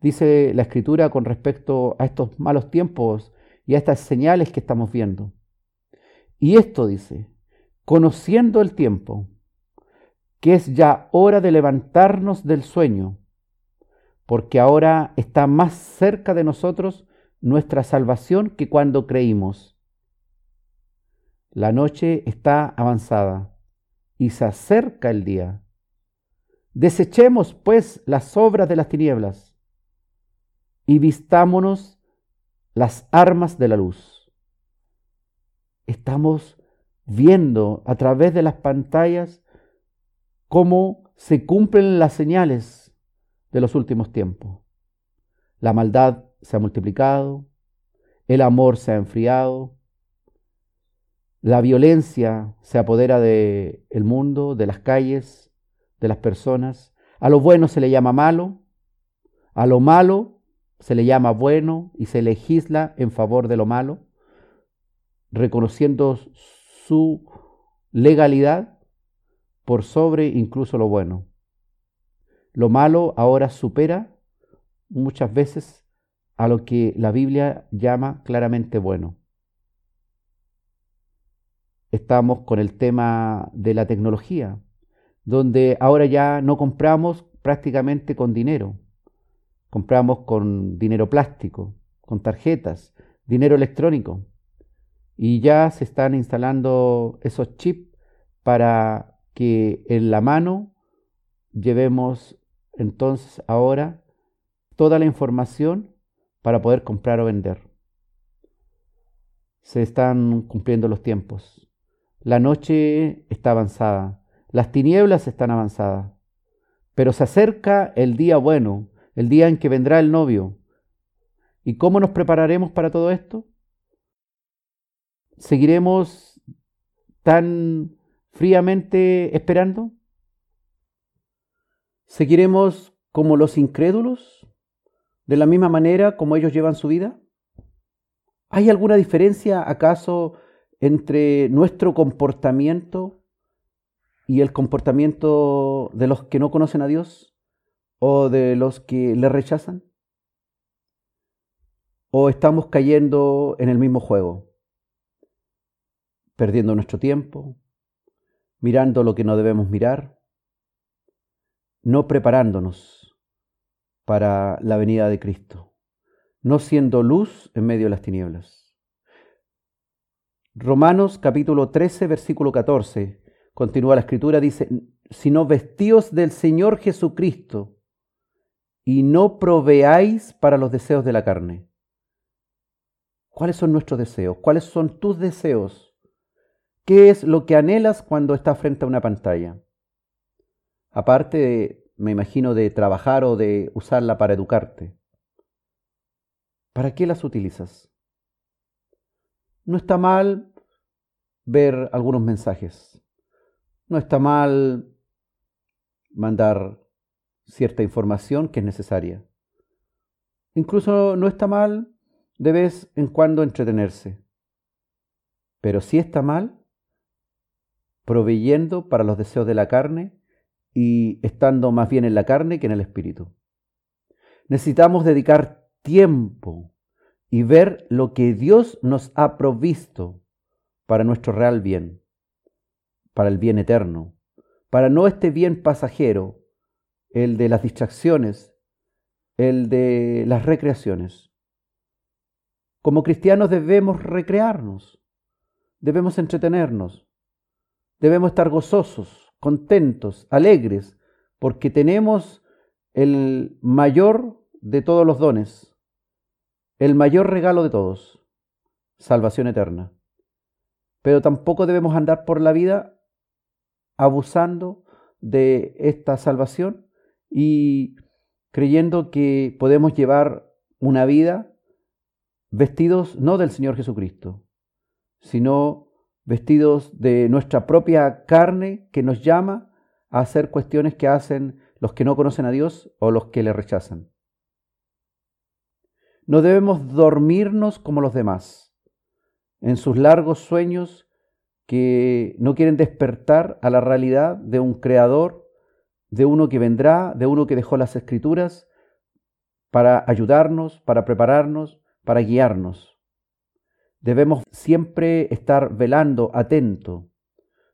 Dice la escritura con respecto a estos malos tiempos y a estas señales que estamos viendo. Y esto dice, conociendo el tiempo, que es ya hora de levantarnos del sueño, porque ahora está más cerca de nosotros nuestra salvación que cuando creímos. La noche está avanzada y se acerca el día. Desechemos, pues, las obras de las tinieblas y vistámonos las armas de la luz. Estamos viendo a través de las pantallas cómo se cumplen las señales de los últimos tiempos. La maldad se ha multiplicado, el amor se ha enfriado, la violencia se apodera del el mundo, de las calles, de las personas. A lo bueno se le llama malo, a lo malo se le llama bueno y se legisla en favor de lo malo, reconociendo su legalidad por sobre incluso lo bueno. Lo malo ahora supera muchas veces a lo que la Biblia llama claramente bueno estamos con el tema de la tecnología, donde ahora ya no compramos prácticamente con dinero, compramos con dinero plástico, con tarjetas, dinero electrónico. Y ya se están instalando esos chips para que en la mano llevemos entonces ahora toda la información para poder comprar o vender. Se están cumpliendo los tiempos. La noche está avanzada, las tinieblas están avanzadas, pero se acerca el día bueno, el día en que vendrá el novio. ¿Y cómo nos prepararemos para todo esto? ¿Seguiremos tan fríamente esperando? ¿Seguiremos como los incrédulos? ¿De la misma manera como ellos llevan su vida? ¿Hay alguna diferencia acaso entre nuestro comportamiento y el comportamiento de los que no conocen a Dios o de los que le rechazan? ¿O estamos cayendo en el mismo juego? Perdiendo nuestro tiempo, mirando lo que no debemos mirar, no preparándonos para la venida de Cristo, no siendo luz en medio de las tinieblas. Romanos capítulo 13, versículo 14. Continúa la escritura, dice, sino vestíos del Señor Jesucristo y no proveáis para los deseos de la carne. ¿Cuáles son nuestros deseos? ¿Cuáles son tus deseos? ¿Qué es lo que anhelas cuando estás frente a una pantalla? Aparte, me imagino, de trabajar o de usarla para educarte. ¿Para qué las utilizas? No está mal ver algunos mensajes. No está mal mandar cierta información que es necesaria. Incluso no está mal de vez en cuando entretenerse. Pero sí está mal proveyendo para los deseos de la carne y estando más bien en la carne que en el espíritu. Necesitamos dedicar tiempo y ver lo que Dios nos ha provisto para nuestro real bien, para el bien eterno, para no este bien pasajero, el de las distracciones, el de las recreaciones. Como cristianos debemos recrearnos, debemos entretenernos, debemos estar gozosos, contentos, alegres, porque tenemos el mayor de todos los dones, el mayor regalo de todos, salvación eterna. Pero tampoco debemos andar por la vida abusando de esta salvación y creyendo que podemos llevar una vida vestidos no del Señor Jesucristo, sino vestidos de nuestra propia carne que nos llama a hacer cuestiones que hacen los que no conocen a Dios o los que le rechazan. No debemos dormirnos como los demás, en sus largos sueños que no quieren despertar a la realidad de un creador, de uno que vendrá, de uno que dejó las escrituras para ayudarnos, para prepararnos, para guiarnos. Debemos siempre estar velando, atento,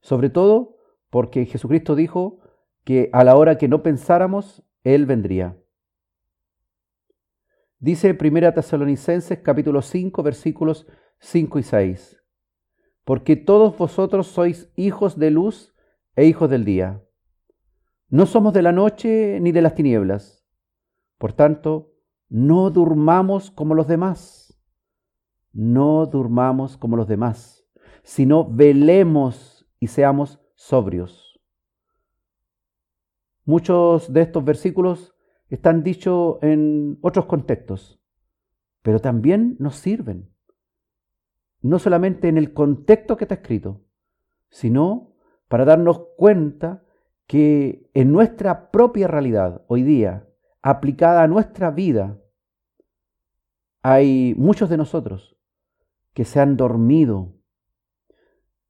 sobre todo porque Jesucristo dijo que a la hora que no pensáramos, Él vendría. Dice 1 Tesalonicenses capítulo 5 versículos 5 y 6. Porque todos vosotros sois hijos de luz e hijos del día. No somos de la noche ni de las tinieblas. Por tanto, no durmamos como los demás. No durmamos como los demás, sino velemos y seamos sobrios. Muchos de estos versículos están dichos en otros contextos, pero también nos sirven. No solamente en el contexto que está escrito, sino para darnos cuenta que en nuestra propia realidad hoy día, aplicada a nuestra vida, hay muchos de nosotros que se han dormido,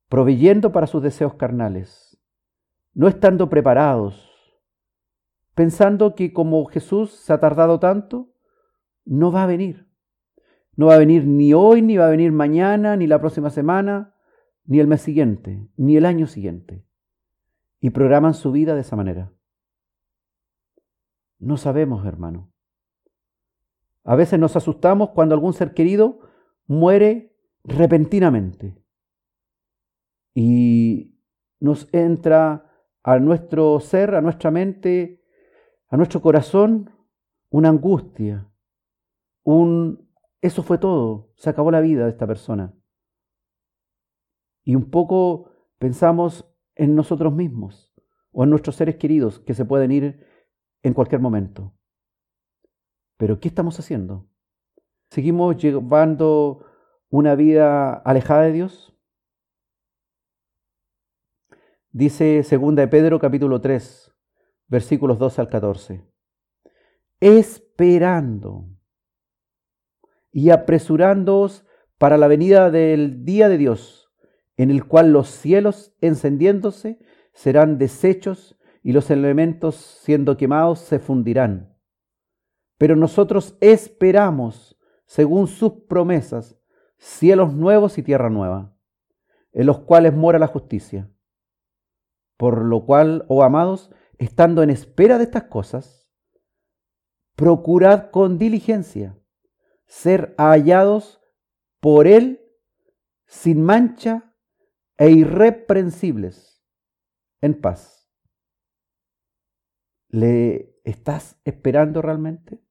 proveyendo para sus deseos carnales, no estando preparados, pensando que como Jesús se ha tardado tanto, no va a venir. No va a venir ni hoy, ni va a venir mañana, ni la próxima semana, ni el mes siguiente, ni el año siguiente. Y programan su vida de esa manera. No sabemos, hermano. A veces nos asustamos cuando algún ser querido muere repentinamente. Y nos entra a nuestro ser, a nuestra mente, a nuestro corazón una angustia, un... Eso fue todo, se acabó la vida de esta persona. Y un poco pensamos en nosotros mismos o en nuestros seres queridos que se pueden ir en cualquier momento. Pero ¿qué estamos haciendo? ¿Seguimos llevando una vida alejada de Dios? Dice segunda de Pedro capítulo 3, versículos 12 al 14. Esperando y apresurándoos para la venida del día de Dios, en el cual los cielos encendiéndose serán deshechos y los elementos siendo quemados se fundirán. Pero nosotros esperamos, según sus promesas, cielos nuevos y tierra nueva, en los cuales mora la justicia. Por lo cual, oh amados, estando en espera de estas cosas, procurad con diligencia ser hallados por Él sin mancha e irreprensibles, en paz. ¿Le estás esperando realmente?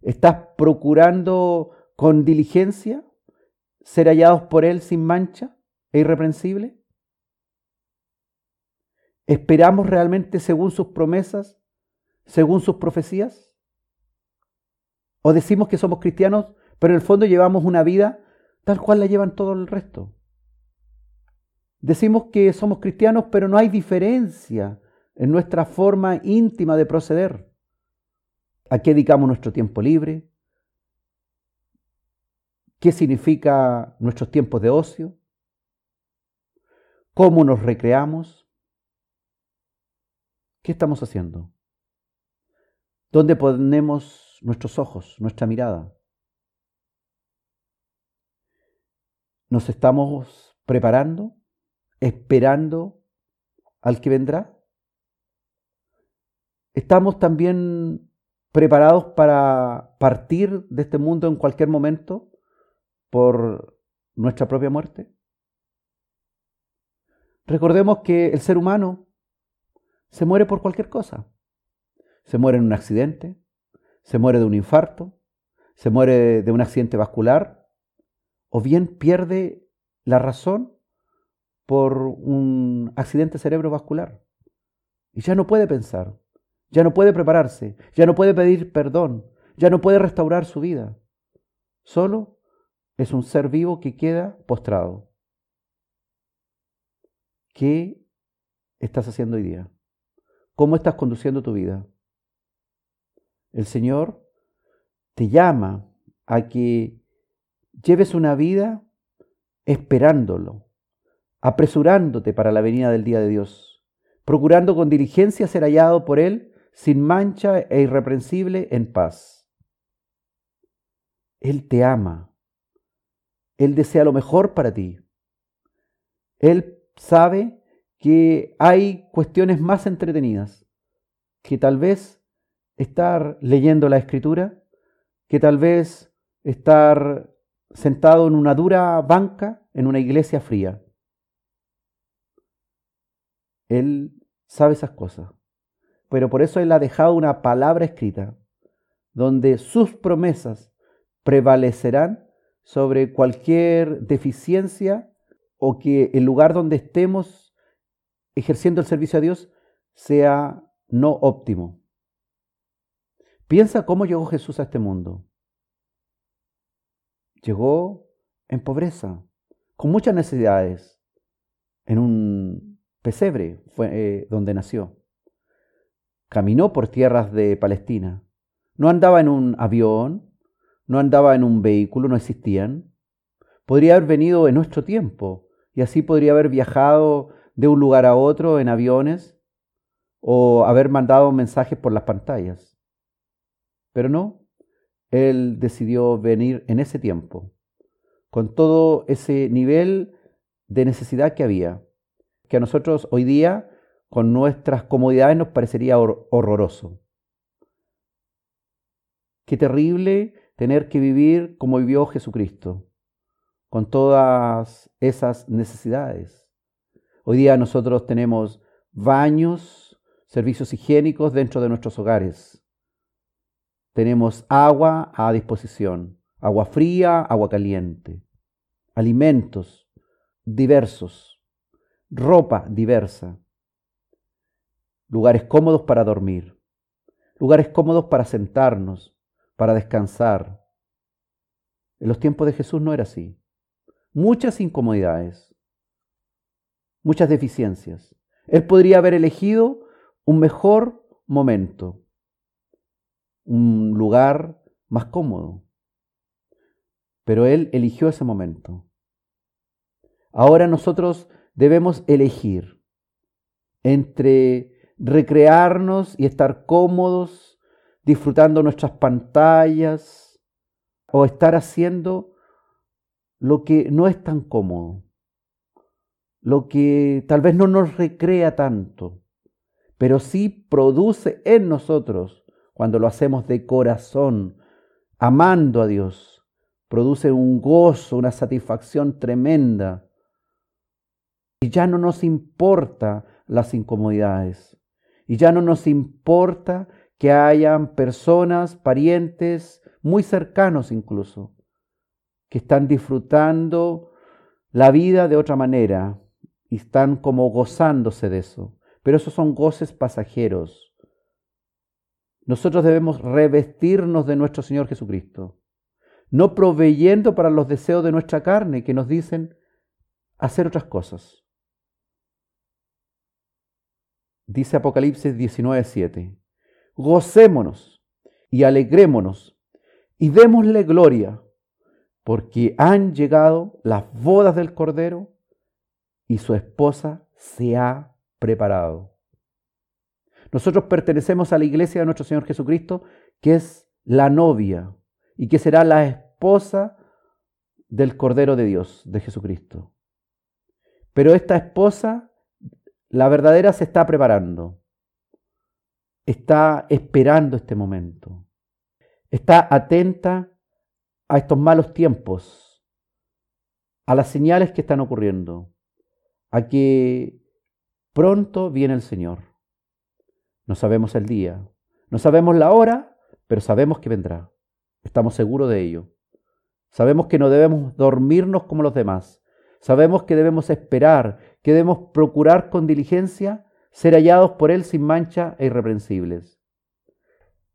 ¿Estás procurando con diligencia ser hallados por Él sin mancha e irreprensible? ¿Esperamos realmente según sus promesas, según sus profecías? ¿O decimos que somos cristianos, pero en el fondo llevamos una vida tal cual la llevan todo el resto? Decimos que somos cristianos, pero no hay diferencia en nuestra forma íntima de proceder. ¿A qué dedicamos nuestro tiempo libre? ¿Qué significa nuestros tiempos de ocio? ¿Cómo nos recreamos? ¿Qué estamos haciendo? ¿Dónde ponemos nuestros ojos, nuestra mirada? ¿Nos estamos preparando, esperando al que vendrá? ¿Estamos también preparados para partir de este mundo en cualquier momento por nuestra propia muerte? Recordemos que el ser humano se muere por cualquier cosa. Se muere en un accidente, se muere de un infarto, se muere de un accidente vascular, o bien pierde la razón por un accidente cerebrovascular. Y ya no puede pensar, ya no puede prepararse, ya no puede pedir perdón, ya no puede restaurar su vida. Solo es un ser vivo que queda postrado. ¿Qué estás haciendo hoy día? ¿Cómo estás conduciendo tu vida? El Señor te llama a que lleves una vida esperándolo, apresurándote para la venida del día de Dios, procurando con diligencia ser hallado por Él sin mancha e irreprensible en paz. Él te ama. Él desea lo mejor para ti. Él sabe que hay cuestiones más entretenidas que tal vez estar leyendo la escritura, que tal vez estar sentado en una dura banca en una iglesia fría. Él sabe esas cosas, pero por eso Él ha dejado una palabra escrita donde sus promesas prevalecerán sobre cualquier deficiencia o que el lugar donde estemos ejerciendo el servicio a Dios sea no óptimo. Piensa cómo llegó Jesús a este mundo. Llegó en pobreza, con muchas necesidades, en un pesebre fue, eh, donde nació. Caminó por tierras de Palestina. No andaba en un avión, no andaba en un vehículo, no existían. Podría haber venido en nuestro tiempo, y así podría haber viajado de un lugar a otro en aviones o haber mandado mensajes por las pantallas. Pero no, él decidió venir en ese tiempo, con todo ese nivel de necesidad que había, que a nosotros hoy día, con nuestras comodidades, nos parecería horroroso. Qué terrible tener que vivir como vivió Jesucristo, con todas esas necesidades. Hoy día nosotros tenemos baños, servicios higiénicos dentro de nuestros hogares. Tenemos agua a disposición, agua fría, agua caliente, alimentos diversos, ropa diversa, lugares cómodos para dormir, lugares cómodos para sentarnos, para descansar. En los tiempos de Jesús no era así muchas incomodidades, muchas deficiencias. Él podría haber elegido un mejor momento, un lugar más cómodo, pero Él eligió ese momento. Ahora nosotros debemos elegir entre recrearnos y estar cómodos, disfrutando nuestras pantallas, o estar haciendo lo que no es tan cómodo, lo que tal vez no nos recrea tanto, pero sí produce en nosotros, cuando lo hacemos de corazón, amando a Dios, produce un gozo, una satisfacción tremenda. Y ya no nos importa las incomodidades. Y ya no nos importa que hayan personas, parientes, muy cercanos incluso, que están disfrutando la vida de otra manera y están como gozándose de eso. Pero esos son goces pasajeros. Nosotros debemos revestirnos de nuestro Señor Jesucristo, no proveyendo para los deseos de nuestra carne que nos dicen hacer otras cosas. Dice Apocalipsis 19:7, gocémonos y alegrémonos y démosle gloria porque han llegado las bodas del Cordero y su esposa se ha preparado. Nosotros pertenecemos a la iglesia de nuestro Señor Jesucristo, que es la novia y que será la esposa del Cordero de Dios, de Jesucristo. Pero esta esposa la verdadera se está preparando, está esperando este momento, está atenta a estos malos tiempos, a las señales que están ocurriendo, a que pronto viene el Señor. No sabemos el día, no sabemos la hora, pero sabemos que vendrá. Estamos seguros de ello. Sabemos que no debemos dormirnos como los demás. Sabemos que debemos esperar, que debemos procurar con diligencia ser hallados por Él sin mancha e irreprensibles.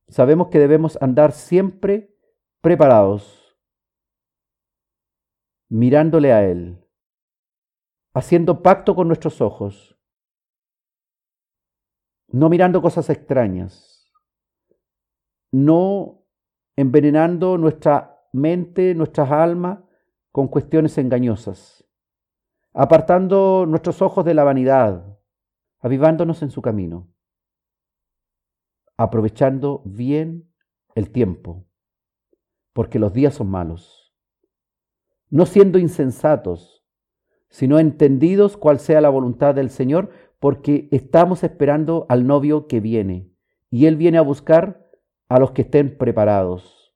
Sabemos que debemos andar siempre preparados, mirándole a Él, haciendo pacto con nuestros ojos, no mirando cosas extrañas, no envenenando nuestra mente, nuestras almas con cuestiones engañosas, apartando nuestros ojos de la vanidad, avivándonos en su camino, aprovechando bien el tiempo, porque los días son malos, no siendo insensatos, sino entendidos cuál sea la voluntad del Señor, porque estamos esperando al novio que viene, y Él viene a buscar a los que estén preparados.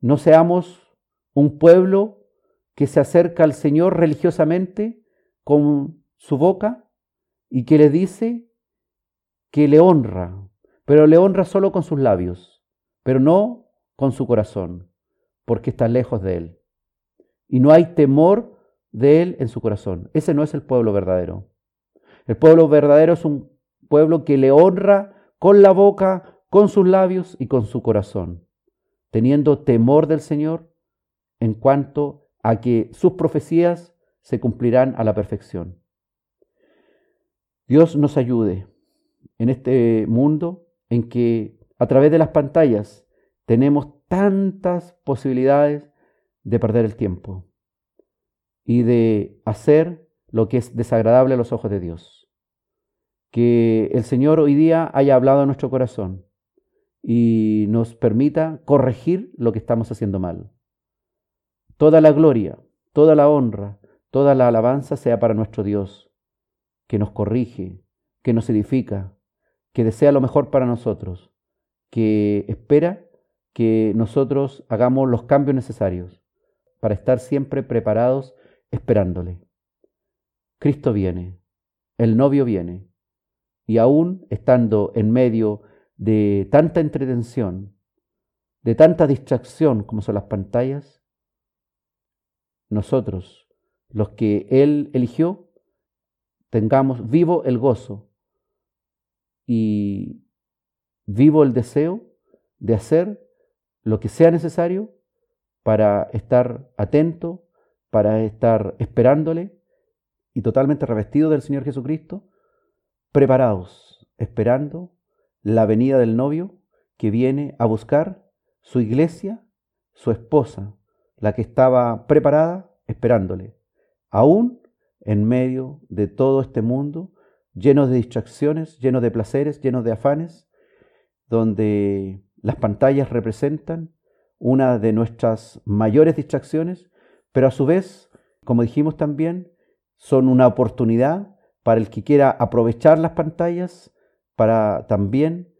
No seamos un pueblo que se acerca al Señor religiosamente con su boca y que le dice que le honra, pero le honra solo con sus labios, pero no con su corazón, porque está lejos de Él. Y no hay temor de Él en su corazón. Ese no es el pueblo verdadero. El pueblo verdadero es un pueblo que le honra con la boca, con sus labios y con su corazón, teniendo temor del Señor en cuanto a que sus profecías se cumplirán a la perfección. Dios nos ayude en este mundo en que a través de las pantallas tenemos tantas posibilidades de perder el tiempo y de hacer lo que es desagradable a los ojos de Dios que el Señor hoy día haya hablado a nuestro corazón y nos permita corregir lo que estamos haciendo mal. Toda la gloria, toda la honra, toda la alabanza sea para nuestro Dios, que nos corrige, que nos edifica, que desea lo mejor para nosotros, que espera que nosotros hagamos los cambios necesarios para estar siempre preparados esperándole. Cristo viene, el novio viene y aún estando en medio de tanta entretención, de tanta distracción como son las pantallas, nosotros, los que Él eligió, tengamos vivo el gozo y vivo el deseo de hacer lo que sea necesario para estar atento, para estar esperándole y totalmente revestido del Señor Jesucristo preparados, esperando la venida del novio que viene a buscar su iglesia, su esposa, la que estaba preparada esperándole, aún en medio de todo este mundo lleno de distracciones, lleno de placeres, lleno de afanes, donde las pantallas representan una de nuestras mayores distracciones, pero a su vez, como dijimos también, son una oportunidad para el que quiera aprovechar las pantallas para también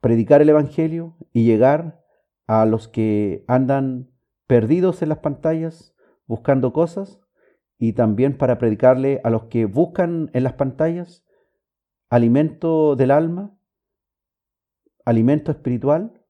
predicar el Evangelio y llegar a los que andan perdidos en las pantallas buscando cosas y también para predicarle a los que buscan en las pantallas alimento del alma, alimento espiritual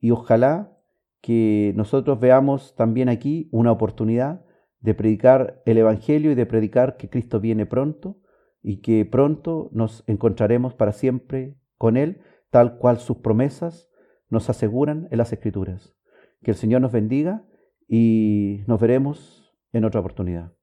y ojalá que nosotros veamos también aquí una oportunidad de predicar el Evangelio y de predicar que Cristo viene pronto y que pronto nos encontraremos para siempre con Él, tal cual sus promesas nos aseguran en las Escrituras. Que el Señor nos bendiga y nos veremos en otra oportunidad.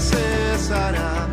Cesará,